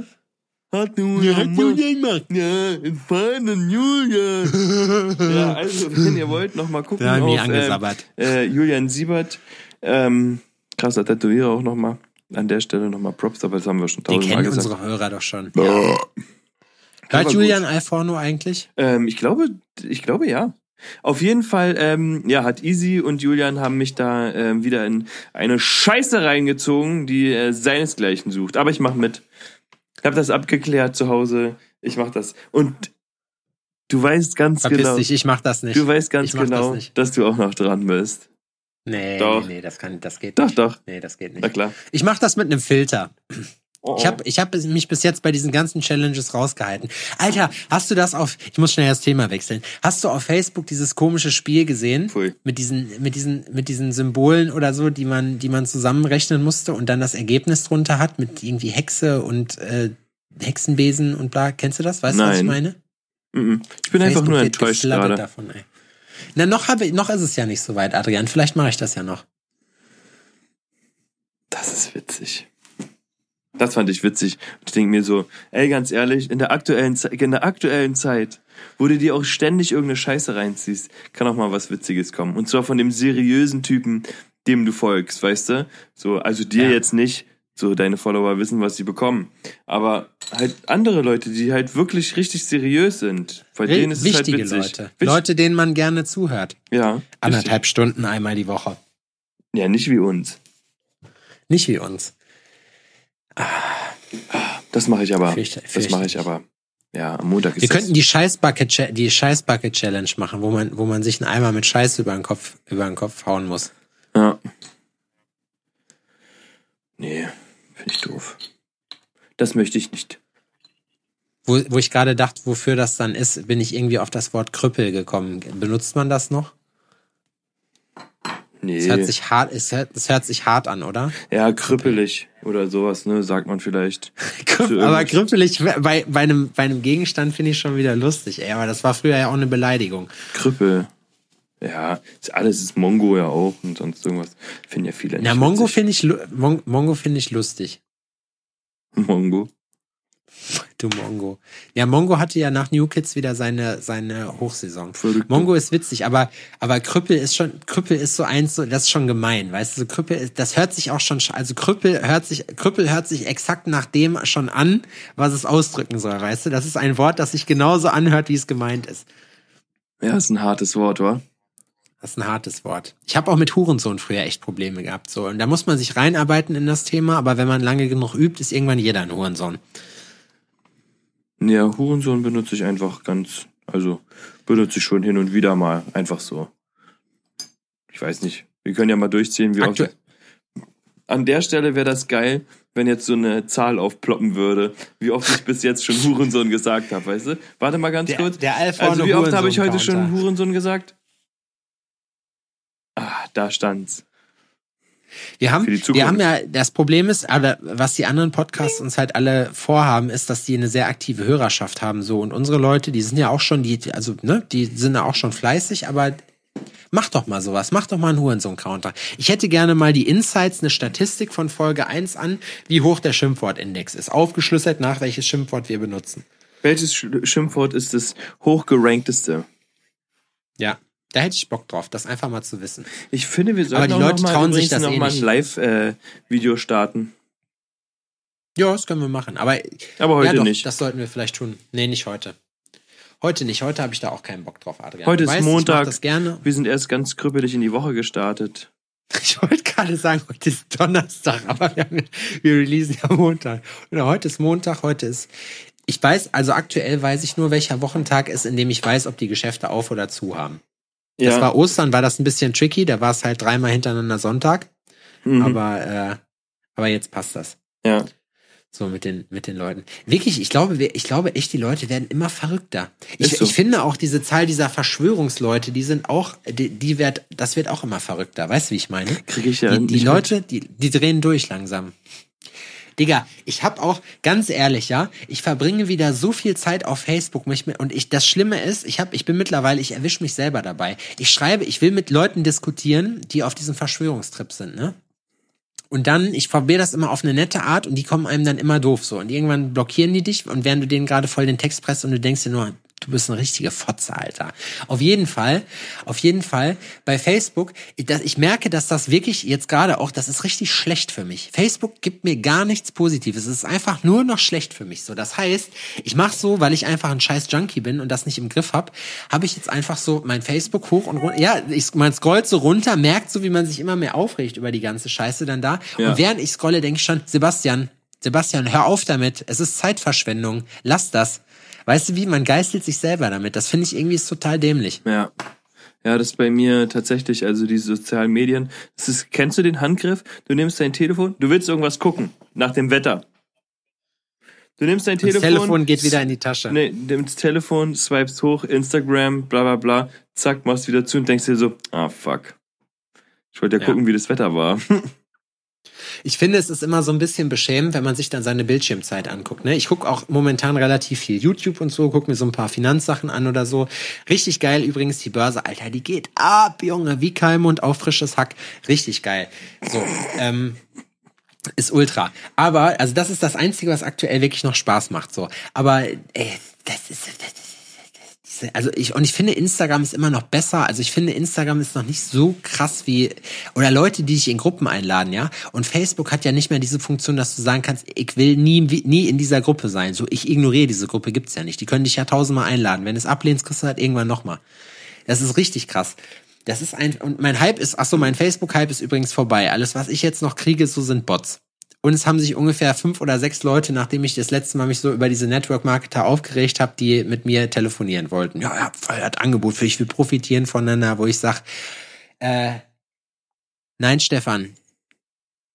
Hat Julian, Hat Julian Macht. Ja, in feinen Julian. ja, also, wenn ihr wollt, noch mal gucken Da haben die auf angesabbert. äh, äh, Julian Siebert. Ähm, krasser Tätowierer auch noch mal. An der Stelle noch mal Props, aber das haben wir schon tausendmal kennen gesagt. unsere Hörer doch schon. Ja. Hört Julian Alforno eigentlich? Ähm, ich glaube, ich glaube ja. Auf jeden Fall, ähm, ja, hat Easy und Julian haben mich da ähm, wieder in eine Scheiße reingezogen, die äh, seinesgleichen sucht. Aber ich mach mit. Ich habe das abgeklärt zu Hause. Ich mach das. Und du weißt ganz Verpiss genau, dich, ich mach das nicht. du weißt ganz das genau, nicht. dass du auch noch dran bist. nee, Doch. nee, das kann, das geht Doch, nicht. doch. Nee, das geht Na nicht. klar. Ich mach das mit einem Filter. Oh, Ich habe ich hab mich bis jetzt bei diesen ganzen Challenges rausgehalten. Alter, hast du das auf, ich muss schnell das Thema wechseln. Hast du auf Facebook dieses komische Spiel gesehen? Pfui. Mit diesen, mit diesen, mit diesen Symbolen oder so, die man, die man zusammenrechnen musste und dann das Ergebnis drunter hat mit irgendwie Hexe und äh, Hexenbesen und bla. Kennst du das? Weißt du, was ich Nein. meine? Mhm. Ich bin einfach Facebook nur wird enttäuscht gerade. davon, ey. Na, noch habe noch ist es ja nicht so weit, Adrian. Vielleicht mache ich das ja noch. Das ist witzig. Das fand ich witzig. Ich denke mir so, ey, ganz ehrlich, in der aktuellen Zeit, in der aktuellen Zeit, wo du dir auch ständig irgendeine Scheiße reinziehst, kann auch mal was Witziges kommen. Und zwar von dem seriösen Typen, dem du folgst, weißt du? So, also dir Ja. jetzt nicht, so deine Follower wissen, was sie bekommen. Aber halt andere Leute, die halt wirklich richtig seriös sind. Bei denen ist Wichtige es halt witzig. Leute. Wichtig- Leute, denen man gerne zuhört. Ja. Anderthalb Stunden einmal die Woche. Richtig. Ja, nicht wie uns. Nicht wie uns. Das mache ich aber. Fürchte- das fürchte mache ich aber. Ja, am Montag ist Wir das. könnten die Scheißbucket die Scheißbucket Challenge machen, wo man wo man sich einen Eimer mit Scheiß über den Kopf über den Kopf hauen muss. Ja. Nee, finde ich doof. Das möchte ich nicht. Wo, wo ich gerade dachte, wofür das dann ist, bin ich irgendwie auf das Wort Krüppel gekommen. Benutzt man das noch? Nee. Es hört sich hart, es hört, es hört sich hart an, oder? ja, krüppelig oder sowas, ne, sagt man vielleicht. Aber krüppelig bei, bei, einem, bei einem Gegenstand finde ich schon wieder lustig, ey. Aber das war früher ja auch eine Beleidigung. Krüppel. Ja, ist alles ist Mongo ja auch und sonst irgendwas. Finden ja viele Na, nicht Mongo witzig. finde ich, Mon Mongo finde ich lustig. Mongo. Du Mongo. Ja, Mongo hatte ja nach New Kids wieder seine, seine Hochsaison. Verrückt. Mongo ist witzig, aber, aber Krüppel ist schon, Krüppel ist so eins, so, das ist schon gemein, weißt du, so Krüppel ist, das hört sich auch schon, sch- also Krüppel hört sich, Krüppel hört sich exakt nach dem schon an, was es ausdrücken soll, weißt du, das ist ein Wort, das sich genauso anhört, wie es gemeint ist. Ja, ist ein hartes Wort, wa? Das ist ein hartes Wort. Ich habe auch mit Hurensohn früher echt Probleme gehabt, so, und da muss man sich reinarbeiten in das Thema, aber wenn man lange genug übt, ist irgendwann jeder ein Hurensohn. Ja, Hurensohn benutze ich einfach ganz, also benutze ich schon hin und wieder mal, einfach so. Ich weiß nicht. Wir können ja mal durchziehen, wie Aktu- oft. An der Stelle wäre das geil, wenn jetzt so eine Zahl aufploppen würde, wie oft ich bis jetzt schon Hurensohn gesagt habe, weißt du? Warte mal ganz Der- kurz. der Alphorn also wie oft habe ich heute schon Hurensohn gesagt? Ah, da stand's. Wir haben, wir haben ja, das Problem ist, aber was die anderen Podcasts uns halt alle vorhaben, ist, dass die eine sehr aktive Hörerschaft haben, so. Und unsere Leute, die sind ja auch schon, die, also, ne, die sind ja auch schon fleißig, aber mach doch mal sowas, mach doch mal einen Hurensohn-Counter. Ich hätte gerne mal die Insights, eine Statistik von Folge 1 an, wie hoch der Schimpfwortindex ist. Aufgeschlüsselt nach, welches Schimpfwort wir benutzen. Welches Sch- Schimpfwort ist das hochgerankteste? Ja. Da hätte ich Bock drauf, das einfach mal zu wissen. Ich finde, wir Aber sollten die auch Leute noch mal, trauen sich das noch eh mal ein Live-Video starten. Ja, das können wir machen. Aber, Aber heute ja, doch, nicht. Das sollten wir vielleicht tun. Nee, nicht heute. Heute nicht. Heute habe ich da auch keinen Bock drauf, Adrian. Heute Du ist weißt, Montag. Wir sind erst ganz krüppelig in die Woche gestartet. Ich wollte gerade sagen, heute ist Donnerstag, aber wir, haben, wir releasen ja Montag. Oder heute ist Montag, heute ist. Ich weiß, also aktuell weiß ich nur, welcher Wochentag ist, in dem ich weiß, ob die Geschäfte auf oder zu haben. Das Ja. war Ostern, war das ein bisschen tricky, da war es halt dreimal hintereinander Sonntag. Mhm. Aber, äh, aber jetzt passt das. ja. So mit den, mit den Leuten. Wirklich, ich glaube, ich glaube echt, die Leute werden immer verrückter. Ich, so. ich finde auch diese Zahl dieser Verschwörungsleute, die sind auch, die, die wird, das wird auch immer verrückter. Weißt du, wie ich meine? Kriege ich ja die, die Leute, die, die drehen durch langsam. Digga, ich hab auch, ganz ehrlich, ja, ich verbringe wieder so viel Zeit auf Facebook mich mit, und ich, das Schlimme ist, ich hab, ich bin mittlerweile, ich erwische mich selber dabei. Ich schreibe, ich will mit Leuten diskutieren, die auf diesem Verschwörungstrip sind, ne? Und dann, ich probiere das immer auf eine nette Art und die kommen einem dann immer doof so. Und irgendwann blockieren die dich und während du denen gerade voll den Text presst und du denkst dir nur, Du bist eine richtige Fotze, Alter. Auf jeden Fall, auf jeden Fall bei Facebook, ich merke, dass das wirklich jetzt gerade auch, das ist richtig schlecht für mich. Facebook gibt mir gar nichts Positives. Es ist einfach nur noch schlecht für mich. So, das heißt, ich mache so, weil ich einfach ein scheiß Junkie bin und das nicht im Griff habe, habe ich jetzt einfach so mein Facebook hoch und runter. Ja, ich, man scrollt so runter, merkt so, wie man sich immer mehr aufregt über die ganze Scheiße dann da. Ja. Und während ich scrolle, denke ich schon, Sebastian, Sebastian, hör auf damit. Es ist Zeitverschwendung. Lass das. Weißt du wie? Man geißelt sich selber damit. Das finde ich irgendwie ist total dämlich. Ja. Ja, das ist bei mir tatsächlich, also die sozialen Medien. Das ist, kennst du den Handgriff? Du nimmst dein Telefon, du willst irgendwas gucken, nach dem Wetter. Du nimmst dein Telefon. Das Telefon geht wieder in die Tasche. Nee, nimmst Telefon, swipest hoch, Instagram, bla bla bla, zack, machst wieder zu und denkst dir so, ah fuck. Ich wollte ja, ja gucken, wie das Wetter war. Ich finde, es ist immer so ein bisschen beschämend, wenn man sich dann seine Bildschirmzeit anguckt. Ne? Ich gucke auch momentan relativ viel YouTube und so, gucke mir so ein paar Finanzsachen an oder so. Richtig geil übrigens die Börse, Alter, die geht ab, Junge, wie Keimund auf frisches Hack. Richtig geil. So, ähm, ist ultra. Aber, also das ist das Einzige, was aktuell wirklich noch Spaß macht. So, aber ey, das ist, das ist also ich, und ich finde Instagram ist immer noch besser. Also ich finde Instagram ist noch nicht so krass wie, oder Leute, die dich in Gruppen einladen, ja. Und Facebook hat ja nicht mehr diese Funktion, dass du sagen kannst, ich will nie, nie in dieser Gruppe sein. So, ich ignoriere diese Gruppe, gibt's ja nicht. Die können dich ja tausendmal einladen. Wenn es ablehnst, kriegst du halt irgendwann nochmal. Das ist richtig krass. Das ist ein, und mein Hype ist, ach so, mein Facebook-Hype ist übrigens vorbei. Alles, was ich jetzt noch kriege, so sind Bots. Und es haben sich ungefähr fünf oder sechs Leute, nachdem ich das letzte Mal mich so über diese Network-Marketer aufgeregt habe, die mit mir telefonieren wollten. Ja, ja, voll das Angebot für ich will profitieren voneinander, wo ich sag, äh, nein, Stefan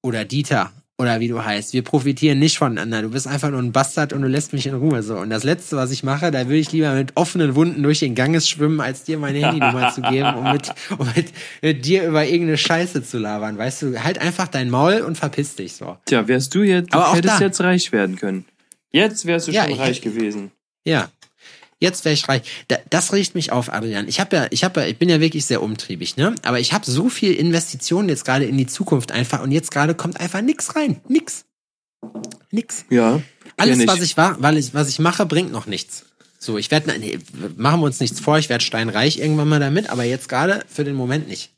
oder Dieter oder wie du heißt. Wir profitieren nicht voneinander. Du bist einfach nur ein Bastard und du lässt mich in Ruhe so. Und das Letzte, was ich mache, da würde ich lieber mit offenen Wunden durch den Ganges schwimmen, als dir meine Handynummer zu geben, um mit, um mit, mit dir über irgendeine Scheiße zu labern. Weißt du, halt einfach dein Maul und verpiss dich so. Tja, wärst du jetzt, du Aber hättest jetzt reich werden können. Jetzt wärst du ja, schon reich gewesen. Ja, jetzt wäre ich reich. das riecht mich auf, Adrian. Ich habe ja, ich habe ja, ich bin ja wirklich sehr umtriebig, ne? Aber ich habe so viel Investitionen jetzt gerade in die Zukunft einfach und jetzt gerade kommt einfach nix rein, nix, nix. Ja. Alles, was ich war, weil ich, was ich mache, bringt noch nichts. So, ich werde, nee, machen wir uns nichts vor, ich werde steinreich irgendwann mal damit, aber jetzt gerade für den Moment nicht.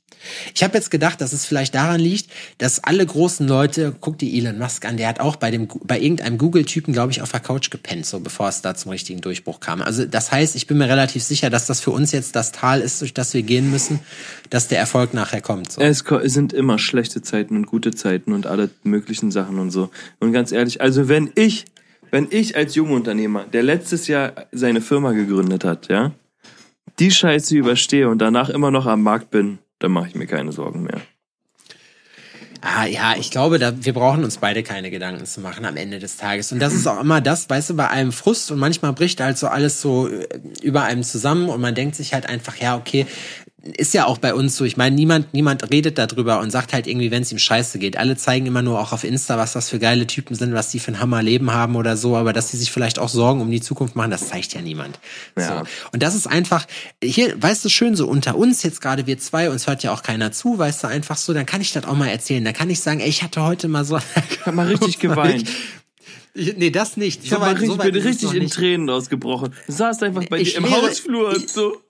Ich habe jetzt gedacht, dass es vielleicht daran liegt, dass alle großen Leute, guck die Elon Musk an, der hat auch bei dem bei irgendeinem Google-Typen, glaube ich, auf der Couch gepennt, so bevor es da zum richtigen Durchbruch kam. Also das heißt, ich bin mir relativ sicher, dass das für uns jetzt das Tal ist, durch das wir gehen müssen, dass der Erfolg nachher kommt. So. Es sind immer schlechte Zeiten und gute Zeiten und alle möglichen Sachen und so. Und ganz ehrlich, also wenn ich wenn ich als Jungunternehmer, der letztes Jahr seine Firma gegründet hat, ja, die Scheiße überstehe und danach immer noch am Markt bin, dann mache ich mir keine Sorgen mehr. Ah, ja, ich glaube, da, wir brauchen uns beide keine Gedanken zu machen am Ende des Tages. Und das ist auch immer das, weißt du, bei einem Frust und manchmal bricht halt so alles so äh, über einem zusammen und man denkt sich halt einfach, ja, okay, ist ja auch bei uns so. Ich meine, niemand, niemand redet darüber und sagt halt irgendwie, wenn es ihm scheiße geht. Alle zeigen immer nur auch auf Insta, was das für geile Typen sind, was die für ein Hammerleben haben oder so, aber dass sie sich vielleicht auch Sorgen um die Zukunft machen, das zeigt ja niemand. Ja. So. Und das ist einfach, hier, weißt du, schön so unter uns, jetzt gerade wir zwei, uns hört ja auch keiner zu, weißt du, einfach so, dann kann ich das auch mal erzählen. Dann kann ich sagen, ey, ich hatte heute mal so. Ich hab mal richtig geweint. Ich, nee, das nicht. Ich so weit, richtig, so bin richtig in Tränen ausgebrochen. Du saßt einfach bei ich dir im wäre, Hausflur und so.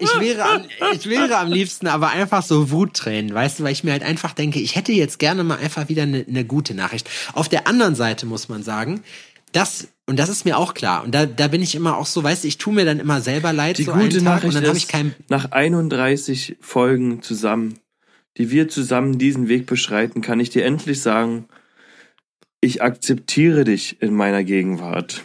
Ich wäre, am, ich wäre am liebsten aber einfach so Wuttränen, weißt du, weil ich mir halt einfach denke, ich hätte jetzt gerne mal einfach wieder eine, eine gute Nachricht. Auf der anderen Seite muss man sagen, das und das ist mir auch klar. Und da, da bin ich immer auch so, weißt du, ich tue mir dann immer selber leid. Die so gute Nachricht und dann ist, ich kein nach 31 Folgen zusammen, die wir zusammen diesen Weg beschreiten, kann ich dir endlich sagen, ich akzeptiere dich in meiner Gegenwart.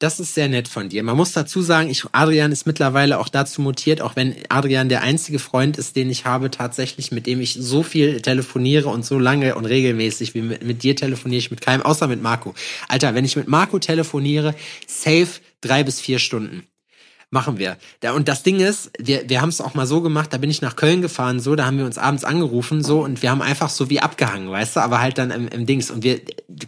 Das ist sehr nett von dir. Man muss dazu sagen, ich, Adrian ist mittlerweile auch dazu mutiert, auch wenn Adrian der einzige Freund ist, den ich habe, tatsächlich, mit dem ich so viel telefoniere und so lange und regelmäßig wie mit, mit dir telefoniere ich mit keinem, außer mit Marco. Alter, wenn ich mit Marco telefoniere, safe drei bis vier Stunden. Machen wir. Da, und das Ding ist, wir, wir haben es auch mal so gemacht, da bin ich nach Köln gefahren, so, da haben wir uns abends angerufen, so, und wir haben einfach so wie abgehangen, weißt du, aber halt dann im, im Dings. Und wir,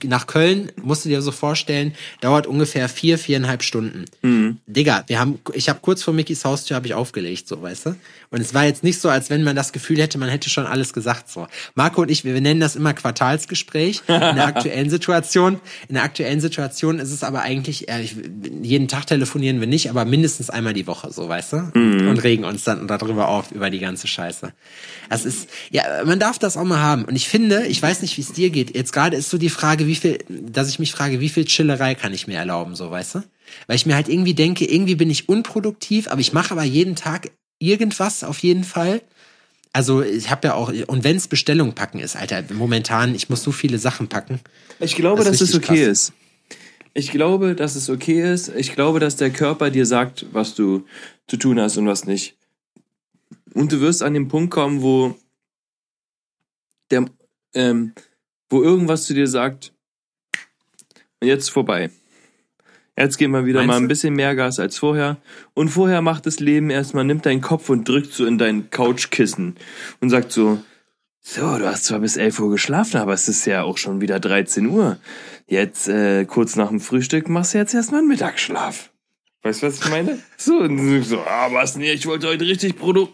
nach Köln, musst du dir so vorstellen, dauert ungefähr vier, viereinhalb Stunden. Mhm. Digga, wir haben, ich habe kurz vor Mickys Haustür habe ich aufgelegt, so, weißt du? Und es war jetzt nicht so, als wenn man das Gefühl hätte, man hätte schon alles gesagt, so. Marco und ich, wir, wir nennen das immer Quartalsgespräch. In der aktuellen Situation, in der aktuellen Situation ist es aber eigentlich, ehrlich, jeden Tag telefonieren wir nicht, aber mindestens einmal die Woche, so, weißt du? Mhm. Und regen uns dann darüber auf, über die ganze Scheiße. Das ist, ja, man darf das auch mal haben. Und ich finde, ich weiß nicht, wie es dir geht. Jetzt gerade ist so die Frage, wie viel, dass ich mich frage, wie viel Chillerei kann ich mir erlauben, so, weißt du? Weil ich mir halt irgendwie denke, irgendwie bin ich unproduktiv, aber ich mache aber jeden Tag irgendwas auf jeden Fall. Also ich habe ja auch, und wenn es Bestellung packen ist, Alter, momentan, ich muss so viele Sachen packen. Ich glaube, das dass es okay krass. ist. Ich glaube, dass es okay ist. Ich glaube, dass der Körper dir sagt, was du zu tun hast und was nicht. Und du wirst an den Punkt kommen, wo der, ähm, wo irgendwas zu dir sagt, jetzt vorbei. Jetzt gehen wir wieder Meinst mal ein bisschen mehr Gas als vorher. Und vorher macht das Leben erstmal, nimmt deinen Kopf und drückt so in dein Couchkissen und sagt so, so, du hast zwar bis 11 Uhr geschlafen, aber es ist ja auch schon wieder 13 Uhr. Jetzt, äh, kurz nach dem Frühstück, machst du jetzt erstmal einen Mittagsschlaf. Weißt du, was ich meine? So, und so, ah, was nee, ich wollte heute richtig Produkt.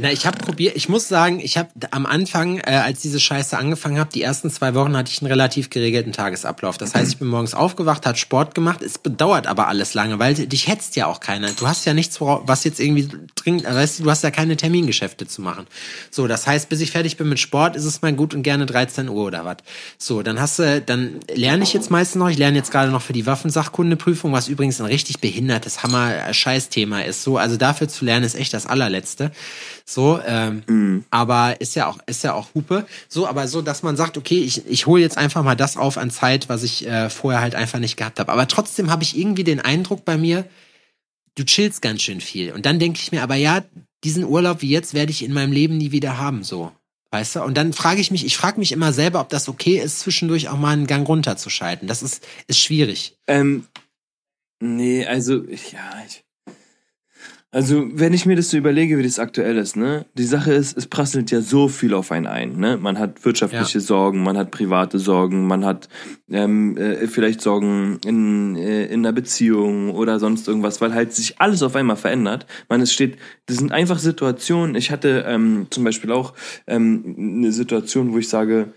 Na, ich habe probiert, ich muss sagen, ich habe am Anfang, äh, als diese Scheiße angefangen habe, die ersten zwei Wochen hatte ich einen relativ geregelten Tagesablauf. Das heißt, ich bin morgens aufgewacht, hat Sport gemacht. Es bedauert aber alles lange, weil dich hetzt ja auch keiner. Du hast ja nichts, was jetzt irgendwie dringend, weißt du, du hast ja keine Termingeschäfte zu machen. So, das heißt, bis ich fertig bin mit Sport, ist es mal gut und gerne 13 Uhr oder was. So, dann hast du, dann lerne ich jetzt meistens noch. Ich lerne jetzt gerade noch für die Waffensachkundeprüfung, was übrigens ein richtig behindertes Hammer-Scheißthema ist. So, also dafür zu lernen ist echt das allerletzte. So, ähm, mm. aber ist ja auch ist ja auch Hupe. So, aber so, dass man sagt, okay, ich ich hole jetzt einfach mal das auf an Zeit, was ich äh, vorher halt einfach nicht gehabt habe. Aber trotzdem habe ich irgendwie den Eindruck bei mir, du chillst ganz schön viel. Und dann denke ich mir, aber ja, diesen Urlaub wie jetzt werde ich in meinem Leben nie wieder haben. So, Weißt du? Und dann frage ich mich, ich frage mich immer selber, ob das okay ist, zwischendurch auch mal einen Gang runterzuschalten. Das ist, ist schwierig. Ähm, nee, also, ja, ich, also, wenn ich mir das so überlege, wie das aktuell ist, ne? Die Sache ist, es prasselt ja so viel auf einen ein, ne? Man hat wirtschaftliche ja. Sorgen, man hat private Sorgen, man hat ähm, äh, vielleicht Sorgen in, äh, in einer Beziehung oder sonst irgendwas, weil halt sich alles auf einmal verändert. Man, es steht, das sind einfach Situationen. Ich hatte ähm, zum Beispiel auch ähm, eine Situation, wo ich sage,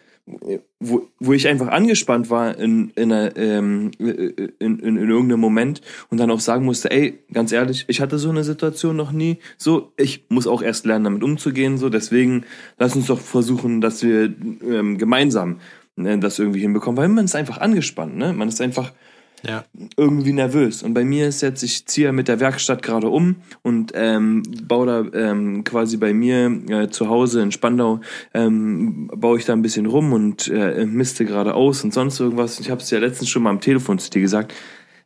wo, wo ich einfach angespannt war in, in, einer, ähm, in, in, in irgendeinem Moment und dann auch sagen musste, ey, ganz ehrlich, ich hatte so eine Situation noch nie, so, ich muss auch erst lernen, damit umzugehen, so, deswegen lass uns doch versuchen, dass wir ähm, gemeinsam äh, das irgendwie hinbekommen, weil man ist einfach angespannt, ne? Man ist einfach ja. irgendwie nervös. Und bei mir ist jetzt, ich ziehe mit der Werkstatt gerade um und ähm, baue da ähm, quasi bei mir äh, zu Hause in Spandau, ähm, baue ich da ein bisschen rum und äh, misste gerade aus und sonst irgendwas. Ich habe es ja letztens schon mal am Telefon zu dir gesagt.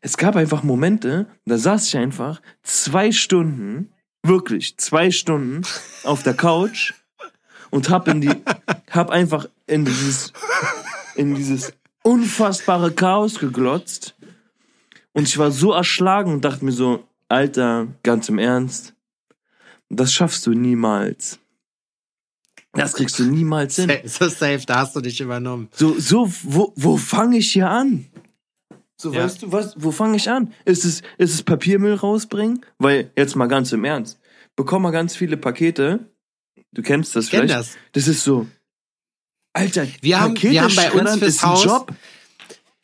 Es gab einfach Momente, da saß ich einfach zwei Stunden, wirklich zwei Stunden auf der Couch und hab in die, hab einfach in dieses, in dieses unfassbare Chaos geglotzt und ich war so erschlagen und dachte mir so, Alter, ganz im Ernst, das schaffst du niemals. Das kriegst du niemals hin. So safe, da hast du dich übernommen. So, so, wo, wo fange ich hier an? So, ja. weißt du, was, wo fange ich an? Ist es, ist es Papiermüll rausbringen? Weil, jetzt mal ganz im Ernst, bekomm mal ganz viele Pakete. Du kennst das ich vielleicht. Kenn das. das ist so, Alter, wir haben, wir haben bei uns fürs Haus, Job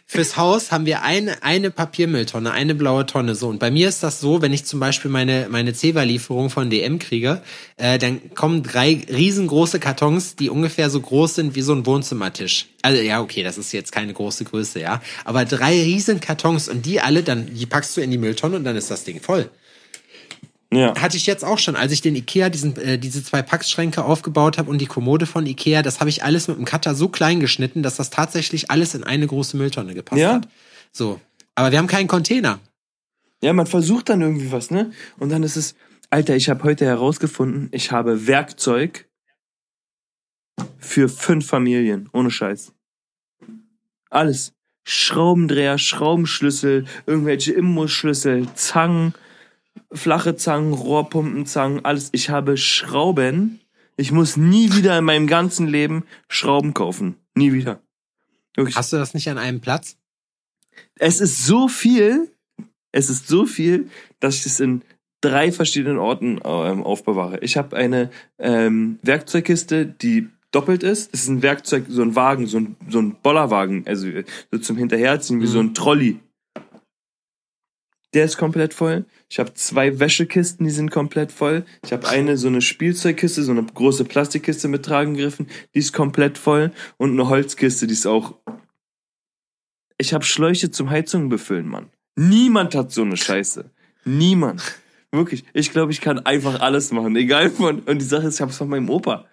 fürs Haus haben wir eine, eine Papiermülltonne, eine blaue Tonne. So. Und bei mir ist das so, wenn ich zum Beispiel meine, meine Zewa-Lieferung von DM kriege, äh, dann kommen drei riesengroße Kartons, die ungefähr so groß sind wie so ein Wohnzimmertisch. Also ja, okay, das ist jetzt keine große Größe, ja. Aber drei riesen Kartons und die alle, dann, die packst du in die Mülltonne und dann ist das Ding voll. Ja. Hatte ich jetzt auch schon, als ich den Ikea, diesen, äh, diese zwei Packschränke aufgebaut habe und die Kommode von Ikea, das habe ich alles mit dem Cutter so klein geschnitten, dass das tatsächlich alles in eine große Mülltonne gepasst ja. hat. So. Aber wir haben keinen Container. Ja, man versucht dann irgendwie was, ne? Und dann ist es, Alter, ich habe heute herausgefunden, ich habe Werkzeug für fünf Familien, ohne Scheiß. Alles. Schraubendreher, Schraubenschlüssel, irgendwelche Imbusschlüssel, Zangen, flache Zangen, Rohrpumpenzangen, alles. Ich habe Schrauben Ich muss nie wieder in meinem ganzen Leben Schrauben kaufen. Nie wieder. Wirklich. Hast du das nicht an einem Platz? Es ist so viel, es ist so viel, dass ich es in drei verschiedenen Orten ähm, aufbewahre. Ich habe eine ähm, Werkzeugkiste, die doppelt ist. Das ist ein Werkzeug, so ein Wagen, so ein, so ein Bollerwagen, also so zum Hinterherziehen, wie mhm. so ein Trolley. Der ist komplett voll. Ich habe zwei Wäschekisten, die sind komplett voll. Ich habe eine so eine Spielzeugkiste, so eine große Plastikkiste mit Tragengriffen, die ist komplett voll. Und eine Holzkiste, die ist auch. Ich habe Schläuche zum Heizungen befüllen, Mann. Niemand hat so eine Scheiße. Niemand. Wirklich. Ich glaube, ich kann einfach alles machen. Egal von. Und die Sache ist, ich habe es von meinem Opa.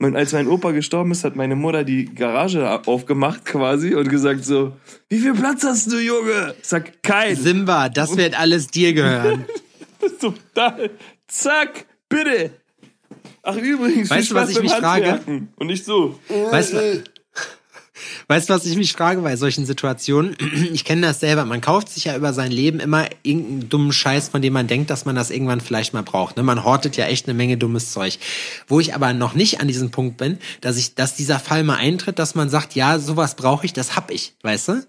Und als mein Opa gestorben ist, hat meine Mutter die Garage aufgemacht quasi und gesagt so, wie viel Platz hast du, Junge? Sag, kein. Simba, das wird alles dir gehören. Total. Zack, bitte. Ach übrigens, weißt du, was ich mich frage? Und nicht so. Weißt du, Weißt du, was ich mich frage bei solchen Situationen? Ich kenne das selber. Man kauft sich ja über sein Leben immer irgendeinen dummen Scheiß, von dem man denkt, dass man das irgendwann vielleicht mal braucht. Ne? Man hortet ja echt eine Menge dummes Zeug. Wo ich aber noch nicht an diesem Punkt bin, dass ich, dass dieser Fall mal eintritt, dass man sagt, ja, sowas brauche ich, das hab ich, weißt du?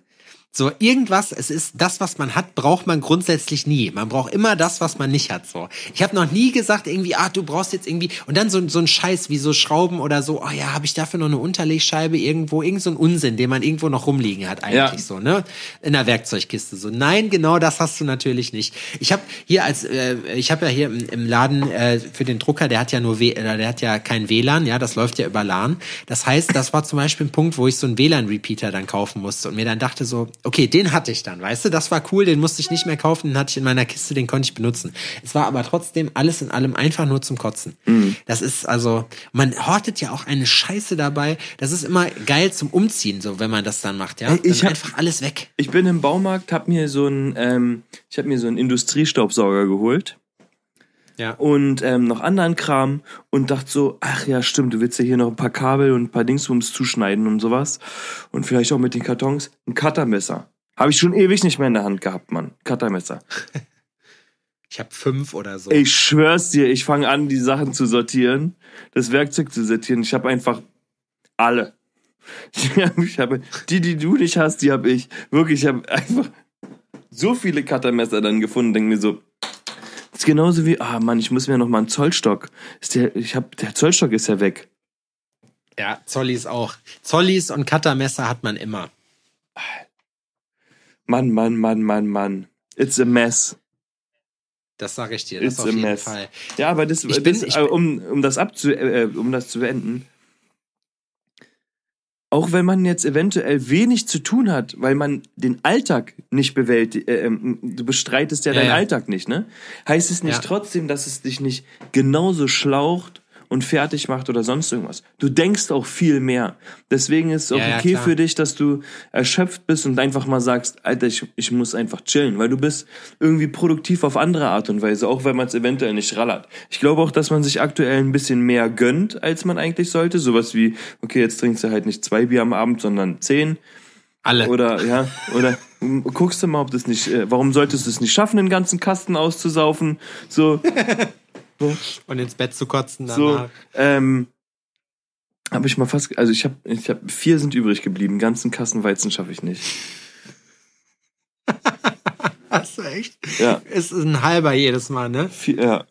So, irgendwas, es ist das, was man hat, braucht man grundsätzlich nie. Man braucht immer das, was man nicht hat. So. Ich habe noch nie gesagt, irgendwie, ah, du brauchst jetzt irgendwie, und dann so, so ein Scheiß wie so Schrauben oder so, oh ja, habe ich dafür noch eine Unterlegscheibe irgendwo, irgend so ein Unsinn, den man irgendwo noch rumliegen hat, eigentlich ja. so, ne? In der Werkzeugkiste. So, nein, genau das hast du natürlich nicht. Ich habe hier als, äh, ich habe ja hier im, im Laden äh, für den Drucker, der hat ja nur w äh, der hat ja kein WLAN, ja, das läuft ja über LAN. Das heißt, das war zum Beispiel ein Punkt, wo ich so einen WLAN-Repeater dann kaufen musste und mir dann dachte so, okay, den hatte ich dann, weißt du, das war cool, den musste ich nicht mehr kaufen, den hatte ich in meiner Kiste, den konnte ich benutzen. Es war aber trotzdem alles in allem einfach nur zum Kotzen. Mhm. Das ist also, man hortet ja auch eine Scheiße dabei. Das ist immer geil zum Umziehen, so wenn man das dann macht, ja. Ich hab, einfach alles weg. Ich bin im Baumarkt, hab mir so ein, ähm, ich habe mir so einen Industriestaubsauger geholt. Ja. Und ähm, noch anderen Kram und dachte so, ach ja, stimmt, du willst ja hier noch ein paar Kabel und ein paar Dingsbums zuschneiden und sowas. Und vielleicht auch mit den Kartons ein Cuttermesser. Habe ich schon ewig nicht mehr in der Hand gehabt, Mann. Cuttermesser. Ich habe fünf oder so. Ich schwör's dir, ich fange an, die Sachen zu sortieren, das Werkzeug zu sortieren. Ich habe einfach alle. Ich habe die, die du nicht hast, die habe ich. Wirklich, ich habe einfach so viele Cuttermesser dann gefunden. Denke mir so, ist genauso wie, ah Mann, ich muss mir noch mal einen Zollstock. Ist der, ich hab, der Zollstock ist ja weg. Ja, Zollis auch. Zollis und Cuttermesser hat man immer. Mann, Mann, Mann, Mann, Mann. It's a mess. Das sage ich dir, das It's auf jeden mess. Fall. Ja, aber das, ich bin, das, ich bin, um, um, das abzu, äh, um das zu beenden, auch wenn man jetzt eventuell wenig zu tun hat, weil man den Alltag nicht bewältigt, äh, ähm, du bestreitest ja, ja deinen ja. Alltag nicht, ne? Heißt es nicht ja. trotzdem, dass es dich nicht genauso schlaucht und fertig macht oder sonst irgendwas. Du denkst auch viel mehr. Deswegen ist es auch ja, okay ja, für dich, dass du erschöpft bist und einfach mal sagst, Alter, ich, ich muss einfach chillen, weil du bist irgendwie produktiv auf andere Art und Weise, auch wenn man es eventuell nicht rallert. Ich glaube auch, dass man sich aktuell ein bisschen mehr gönnt, als man eigentlich sollte. Sowas wie, okay, jetzt trinkst du halt nicht zwei Bier am Abend, sondern zehn. Alle. Oder, ja, oder guckst du mal, ob das nicht, äh, warum solltest du es nicht schaffen, den ganzen Kasten auszusaufen? So. Und ins Bett zu kotzen danach. So, ähm, habe ich mal fast, also ich habe, ich habe vier sind übrig geblieben. Ganzen Kassen Weizen schaffe ich nicht. Hast du echt? Ja. Ist ein halber jedes Mal, ne? Vier, ja.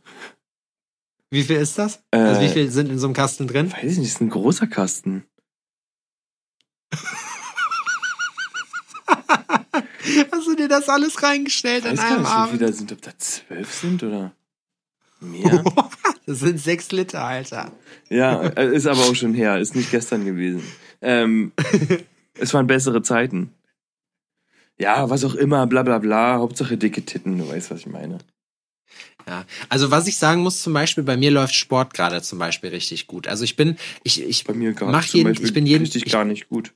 Wie viel ist das? Äh, also wie viel sind in so einem Kasten drin? Weiß ich nicht, ist ein großer Kasten. Hast du dir das alles reingestellt ich weiß an einem gar nicht, Wie viele da sind, ob da zwölf sind oder? Mehr? das sind sechs Liter, Alter. Ja, äh, ist aber auch schon her. Ist nicht gestern gewesen. Ähm, es waren bessere Zeiten. Ja, was auch immer, bla bla bla. Hauptsache dicke Titten, du weißt, was ich meine. Ja, also was ich sagen muss, zum Beispiel bei mir läuft Sport gerade zum Beispiel richtig gut. Also ich bin, ich, ich bei mir mach jeden, ich bin jeden, richtig ich, gar nicht gut.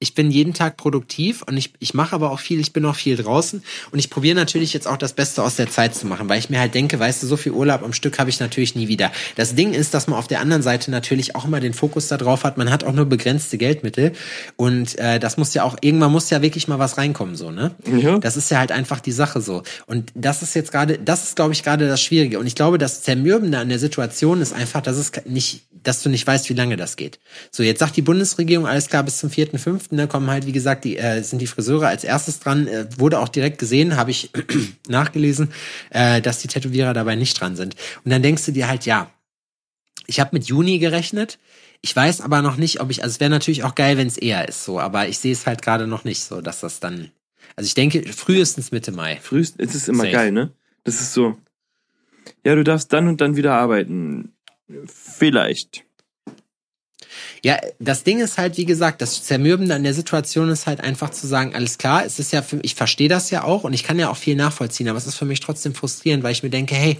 Ich bin jeden Tag produktiv und ich, ich mache aber auch viel, ich bin auch viel draußen und ich probiere natürlich jetzt auch das Beste aus der Zeit zu machen, weil ich mir halt denke, weißt du, so viel Urlaub am Stück habe ich natürlich nie wieder. Das Ding ist, dass man auf der anderen Seite natürlich auch immer den Fokus da drauf hat, man hat auch nur begrenzte Geldmittel und äh, das muss ja auch, irgendwann muss ja wirklich mal was reinkommen, so, ne? Ja. Das ist ja halt einfach die Sache so. Und das ist jetzt gerade, das ist, glaube ich, gerade das Schwierige. Und ich glaube, das Zermürbende an der Situation ist einfach, dass es nicht, dass du nicht weißt, wie lange das geht. So, jetzt sagt die Bundesregierung, alles klar, bis zum 4.5 da kommen halt, wie gesagt, die äh, sind die Friseure als erstes dran. Äh, wurde auch direkt gesehen, habe ich nachgelesen, äh, dass die Tätowierer dabei nicht dran sind. Und dann denkst du dir halt, ja, ich habe mit Juni gerechnet. Ich weiß aber noch nicht, ob ich, also es wäre natürlich auch geil, wenn es eher ist, so, aber ich sehe es halt gerade noch nicht so, dass das dann. Also ich denke, frühestens Mitte Mai. Frühestens, es ist immer Safe. geil, ne? Das ist so. Ja, du darfst dann und dann wieder arbeiten. Vielleicht. Ja, das Ding ist halt, wie gesagt, das Zermürbende an der Situation ist halt einfach zu sagen, alles klar, es ist ja für, ich verstehe das ja auch und ich kann ja auch viel nachvollziehen, aber es ist für mich trotzdem frustrierend, weil ich mir denke, hey,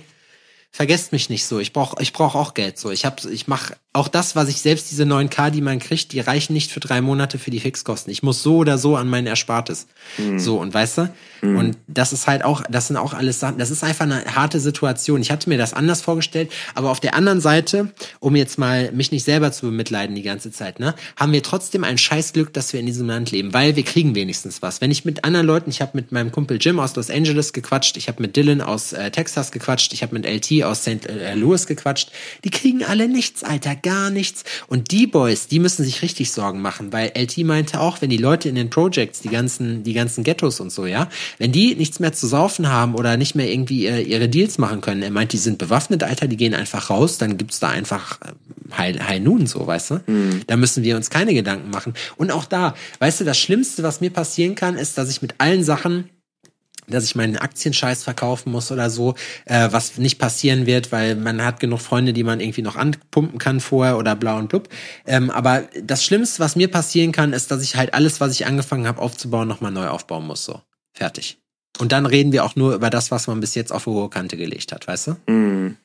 vergesst mich nicht so. Ich brauche ich brauch auch Geld so. Ich hab, ich mache auch das, was ich selbst diese 9K, die man kriegt, die reichen nicht für drei Monate für die Fixkosten. Ich muss so oder so an mein Erspartes. Mhm. So und weißt du? Mhm. Und das ist halt auch, das sind auch alles Sachen. Das ist einfach eine harte Situation. Ich hatte mir das anders vorgestellt, aber auf der anderen Seite, um jetzt mal mich nicht selber zu bemitleiden die ganze Zeit, ne, haben wir trotzdem ein Scheißglück, dass wir in diesem Land leben, weil wir kriegen wenigstens was. Wenn ich mit anderen Leuten, ich habe mit meinem Kumpel Jim aus Los Angeles gequatscht, ich habe mit Dylan aus äh, Texas gequatscht, ich habe mit LT aus St. Äh, Louis gequatscht. Die kriegen alle nichts, Alter, gar nichts. Und die Boys, die müssen sich richtig Sorgen machen, weil LT meinte auch, wenn die Leute in den Projects, die ganzen, die ganzen Ghettos und so, ja, wenn die nichts mehr zu saufen haben oder nicht mehr irgendwie äh, ihre Deals machen können, er meint, die sind bewaffnet, Alter, die gehen einfach raus, dann gibt's da einfach äh, High, High Noon, so, weißt du? Mhm. Da müssen wir uns keine Gedanken machen. Und auch da, weißt du, das Schlimmste, was mir passieren kann, ist, dass ich mit allen Sachen dass ich meinen Aktienscheiß verkaufen muss oder so, äh, was nicht passieren wird, weil man hat genug Freunde, die man irgendwie noch anpumpen kann vorher oder blau und blub. Ähm, aber das Schlimmste, was mir passieren kann, ist, dass ich halt alles, was ich angefangen habe aufzubauen, nochmal neu aufbauen muss. So, fertig. Und dann reden wir auch nur über das, was man bis jetzt auf hohe Kante gelegt hat, weißt du? Mm.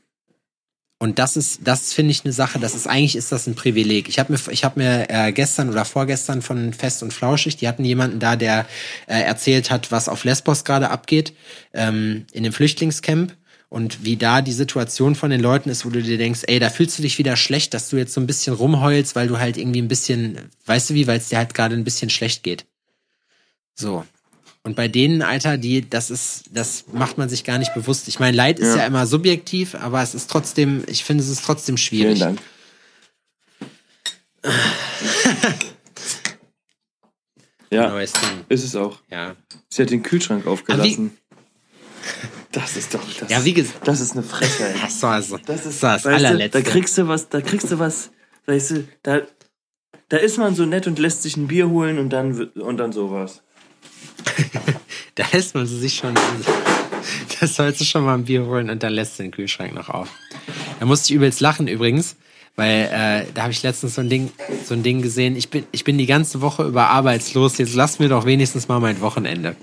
Und das ist, das finde ich eine Sache, das ist eigentlich ist das ein Privileg. Ich habe mir, ich habe mir äh, gestern oder vorgestern von Fest und Flauschig, die hatten jemanden da, der äh, erzählt hat, was auf Lesbos gerade abgeht, ähm, in dem Flüchtlingscamp und wie da die Situation von den Leuten ist, wo du dir denkst, ey, da fühlst du dich wieder schlecht, dass du jetzt so ein bisschen rumheulst, weil du halt irgendwie ein bisschen, weißt du wie, weil es dir halt gerade ein bisschen schlecht geht. So. Und bei denen, Alter, die, das ist, das macht man sich gar nicht bewusst. Ich meine, Leid ist ja. ja immer subjektiv, aber es ist trotzdem, ich finde, es ist trotzdem schwierig. Vielen Dank. ja, ist es auch. Ja. Sie hat den Kühlschrank aufgelassen. Das ist doch, das, ja, wie gesagt, das ist eine Frechheit. Das war also, das ist das allerletzte. Da kriegst du was, da kriegst du was, weißt du, da, da ist man so nett und lässt sich ein Bier holen und dann, und dann sowas. da lässt man sich schon. Das sollst du schon mal ein Bier holen und dann lässt du den Kühlschrank noch auf. Da musste ich übelst lachen übrigens, weil äh, da habe ich letztens so ein Ding, so ein Ding gesehen. Ich bin, ich bin die ganze Woche über arbeitslos. Jetzt lass mir doch wenigstens mal mein Wochenende.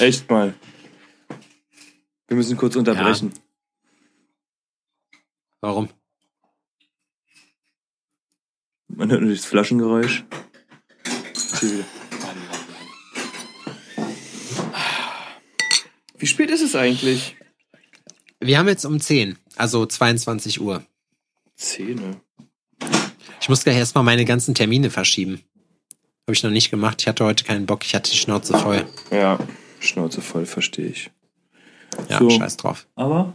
Echt mal. Wir müssen kurz unterbrechen. Ja. Warum? Man hört nur das Flaschengeräusch. Hier wieder. Wie spät ist es eigentlich? Wir haben jetzt um 10, also 22 Uhr. 10? Ich muss gleich erstmal meine ganzen Termine verschieben. Habe ich noch nicht gemacht. Ich hatte heute keinen Bock. Ich hatte die Schnauze voll. Ja, Schnauze voll, verstehe ich. Ja, so. scheiß drauf. Aber,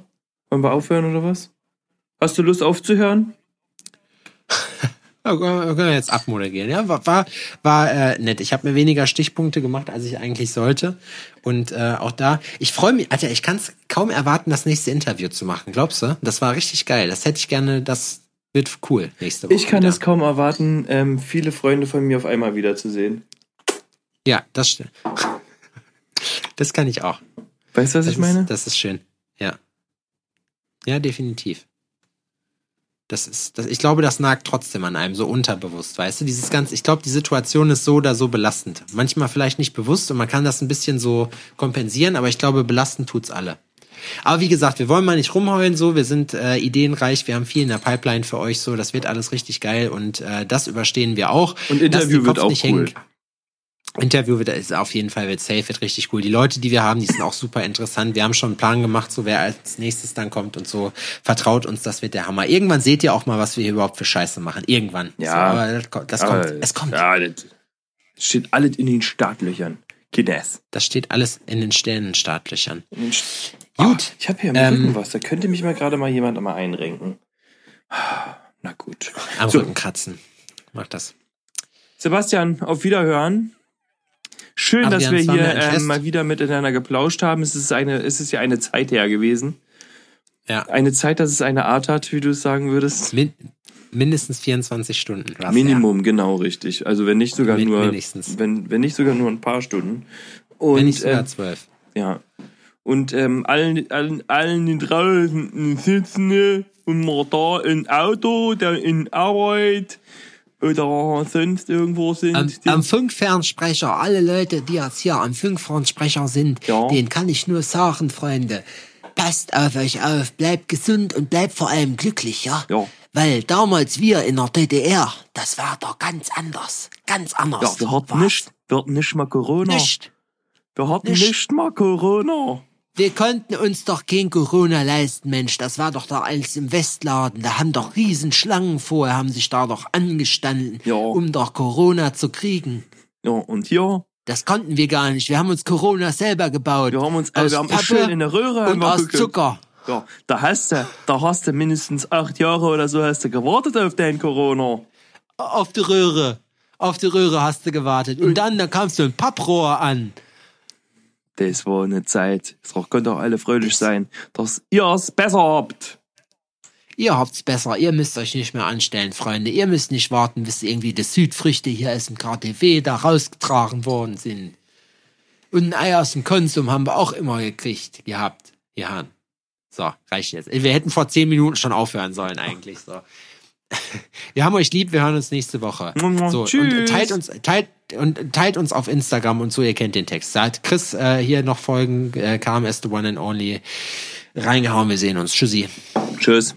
wollen wir aufhören oder was? Hast du Lust aufzuhören? Ja, können wir jetzt abmoderieren. Ja, war, war, war äh, nett. Ich habe mir weniger Stichpunkte gemacht, als ich eigentlich sollte. Und äh, auch da, ich freue mich, Alter, ich kann es kaum erwarten, das nächste Interview zu machen. Glaubst du? Das war richtig geil. Das hätte ich gerne, das wird cool nächste Woche. Ich kann es kaum erwarten, ähm, viele Freunde von mir auf einmal wiederzusehen. Ja, das stimmt. Das kann ich auch. Weißt du, was das ich meine? Ist, das ist schön. Ja. Ja, definitiv. Das ist, das, ich glaube, das nagt trotzdem an einem so unterbewusst, weißt du? Dieses ganze, ich glaube, die Situation ist so oder so belastend. Manchmal vielleicht nicht bewusst und man kann das ein bisschen so kompensieren, aber ich glaube, belastend tut's alle. Aber wie gesagt, wir wollen mal nicht rumheulen so, wir sind äh, ideenreich, wir haben viel in der Pipeline für euch so, das wird alles richtig geil und äh, das überstehen wir auch. Und Interview wird auch nicht cool. hängen. Interview wird ist auf jeden Fall wird safe, wird richtig cool. Die Leute, die wir haben, die sind auch super interessant. Wir haben schon einen Plan gemacht, so wer als nächstes dann kommt und so. Vertraut uns, das wird der Hammer. Irgendwann seht ihr auch mal, was wir hier überhaupt für Scheiße machen. Irgendwann. Ja. So, aber das, kommt- das Aber kommt. Es kommt. Ja, das steht alles in den Startlöchern. Kines. Das steht alles in den Sternenstartlöchern. In den St- Gut. Ah, ich habe hier im Ähm, Rücken was. Da könnte mich mal gerade mal jemand mal einrenken. Na gut. Am So. Rücken kratzen. Mach das. Sebastian, auf Wiederhören. Schön, dass Adrian, wir fahren wir hier ähm, mal wieder miteinander geplauscht haben. Es ist eine, es ist ja eine Zeit her gewesen. Ja. Eine Zeit, dass es eine Art hat, wie du es sagen würdest. Min mindestens 24 Stunden. Minimum, genau richtig. Also wenn nicht sogar Min- nur, wenigstens. wenn, wenn nicht sogar nur ein paar Stunden. Ja. Und Wenn nicht sogar ähm, zwölf. ja. Und ähm, allen, allen, allen die draußen sitzen und mal da im Auto, der in Arbeit oder sonst irgendwo sind. Am, die- am Funkfernsprecher, alle Leute, die jetzt hier am Funkfernsprecher sind, Ja. denen kann ich nur sagen, Freunde, passt auf euch auf, bleibt gesund und bleibt vor allem glücklich, ja? Ja. Weil damals wir in der DDR, das war doch ganz anders. Ganz anders. ja, wir hatten nicht, wir hatten nicht mal Corona. Nicht. Wir hatten Nicht. nicht mal Corona. Wir konnten uns doch kein Corona leisten, Mensch. Das war doch da alles im Westladen. Da haben doch Riesenschlangen vorher, haben sich da doch angestanden, Ja. um doch Corona zu kriegen. Ja, und hier, Das konnten wir gar nicht. Wir haben uns Corona selber gebaut. wir haben uns, äh, aus wir haben Pappe schön in der Röhre und aus geguckt. Zucker. Ja, da hast du, da hast du mindestens acht Jahre oder so hast du gewartet auf dein Corona. Auf die Röhre. Auf die Röhre hast du gewartet. Und dann, da kamst du ein Papprohr an. Das war eine Zeit. Es könnt doch alle fröhlich sein, dass ihr es besser habt. Ihr habt's besser. Ihr müsst euch nicht mehr anstellen, Freunde. Ihr müsst nicht warten, bis irgendwie die Südfrüchte hier aus dem KTW da rausgetragen worden sind. Und ein Ei aus dem Konsum haben wir auch immer gekriegt, gehabt. Ja. So, reicht jetzt. Wir hätten vor zehn Minuten schon aufhören sollen, eigentlich, so. Wir haben euch lieb, wir hören uns nächste Woche. So, Tschüss. und teilt uns, teilt, und teilt uns auf Instagram und so, ihr kennt den Text. Da hat Chris äh, hier noch Folgen, äh, KMS The One and Only reingehauen. Wir sehen uns. Tschüssi. Tschüss.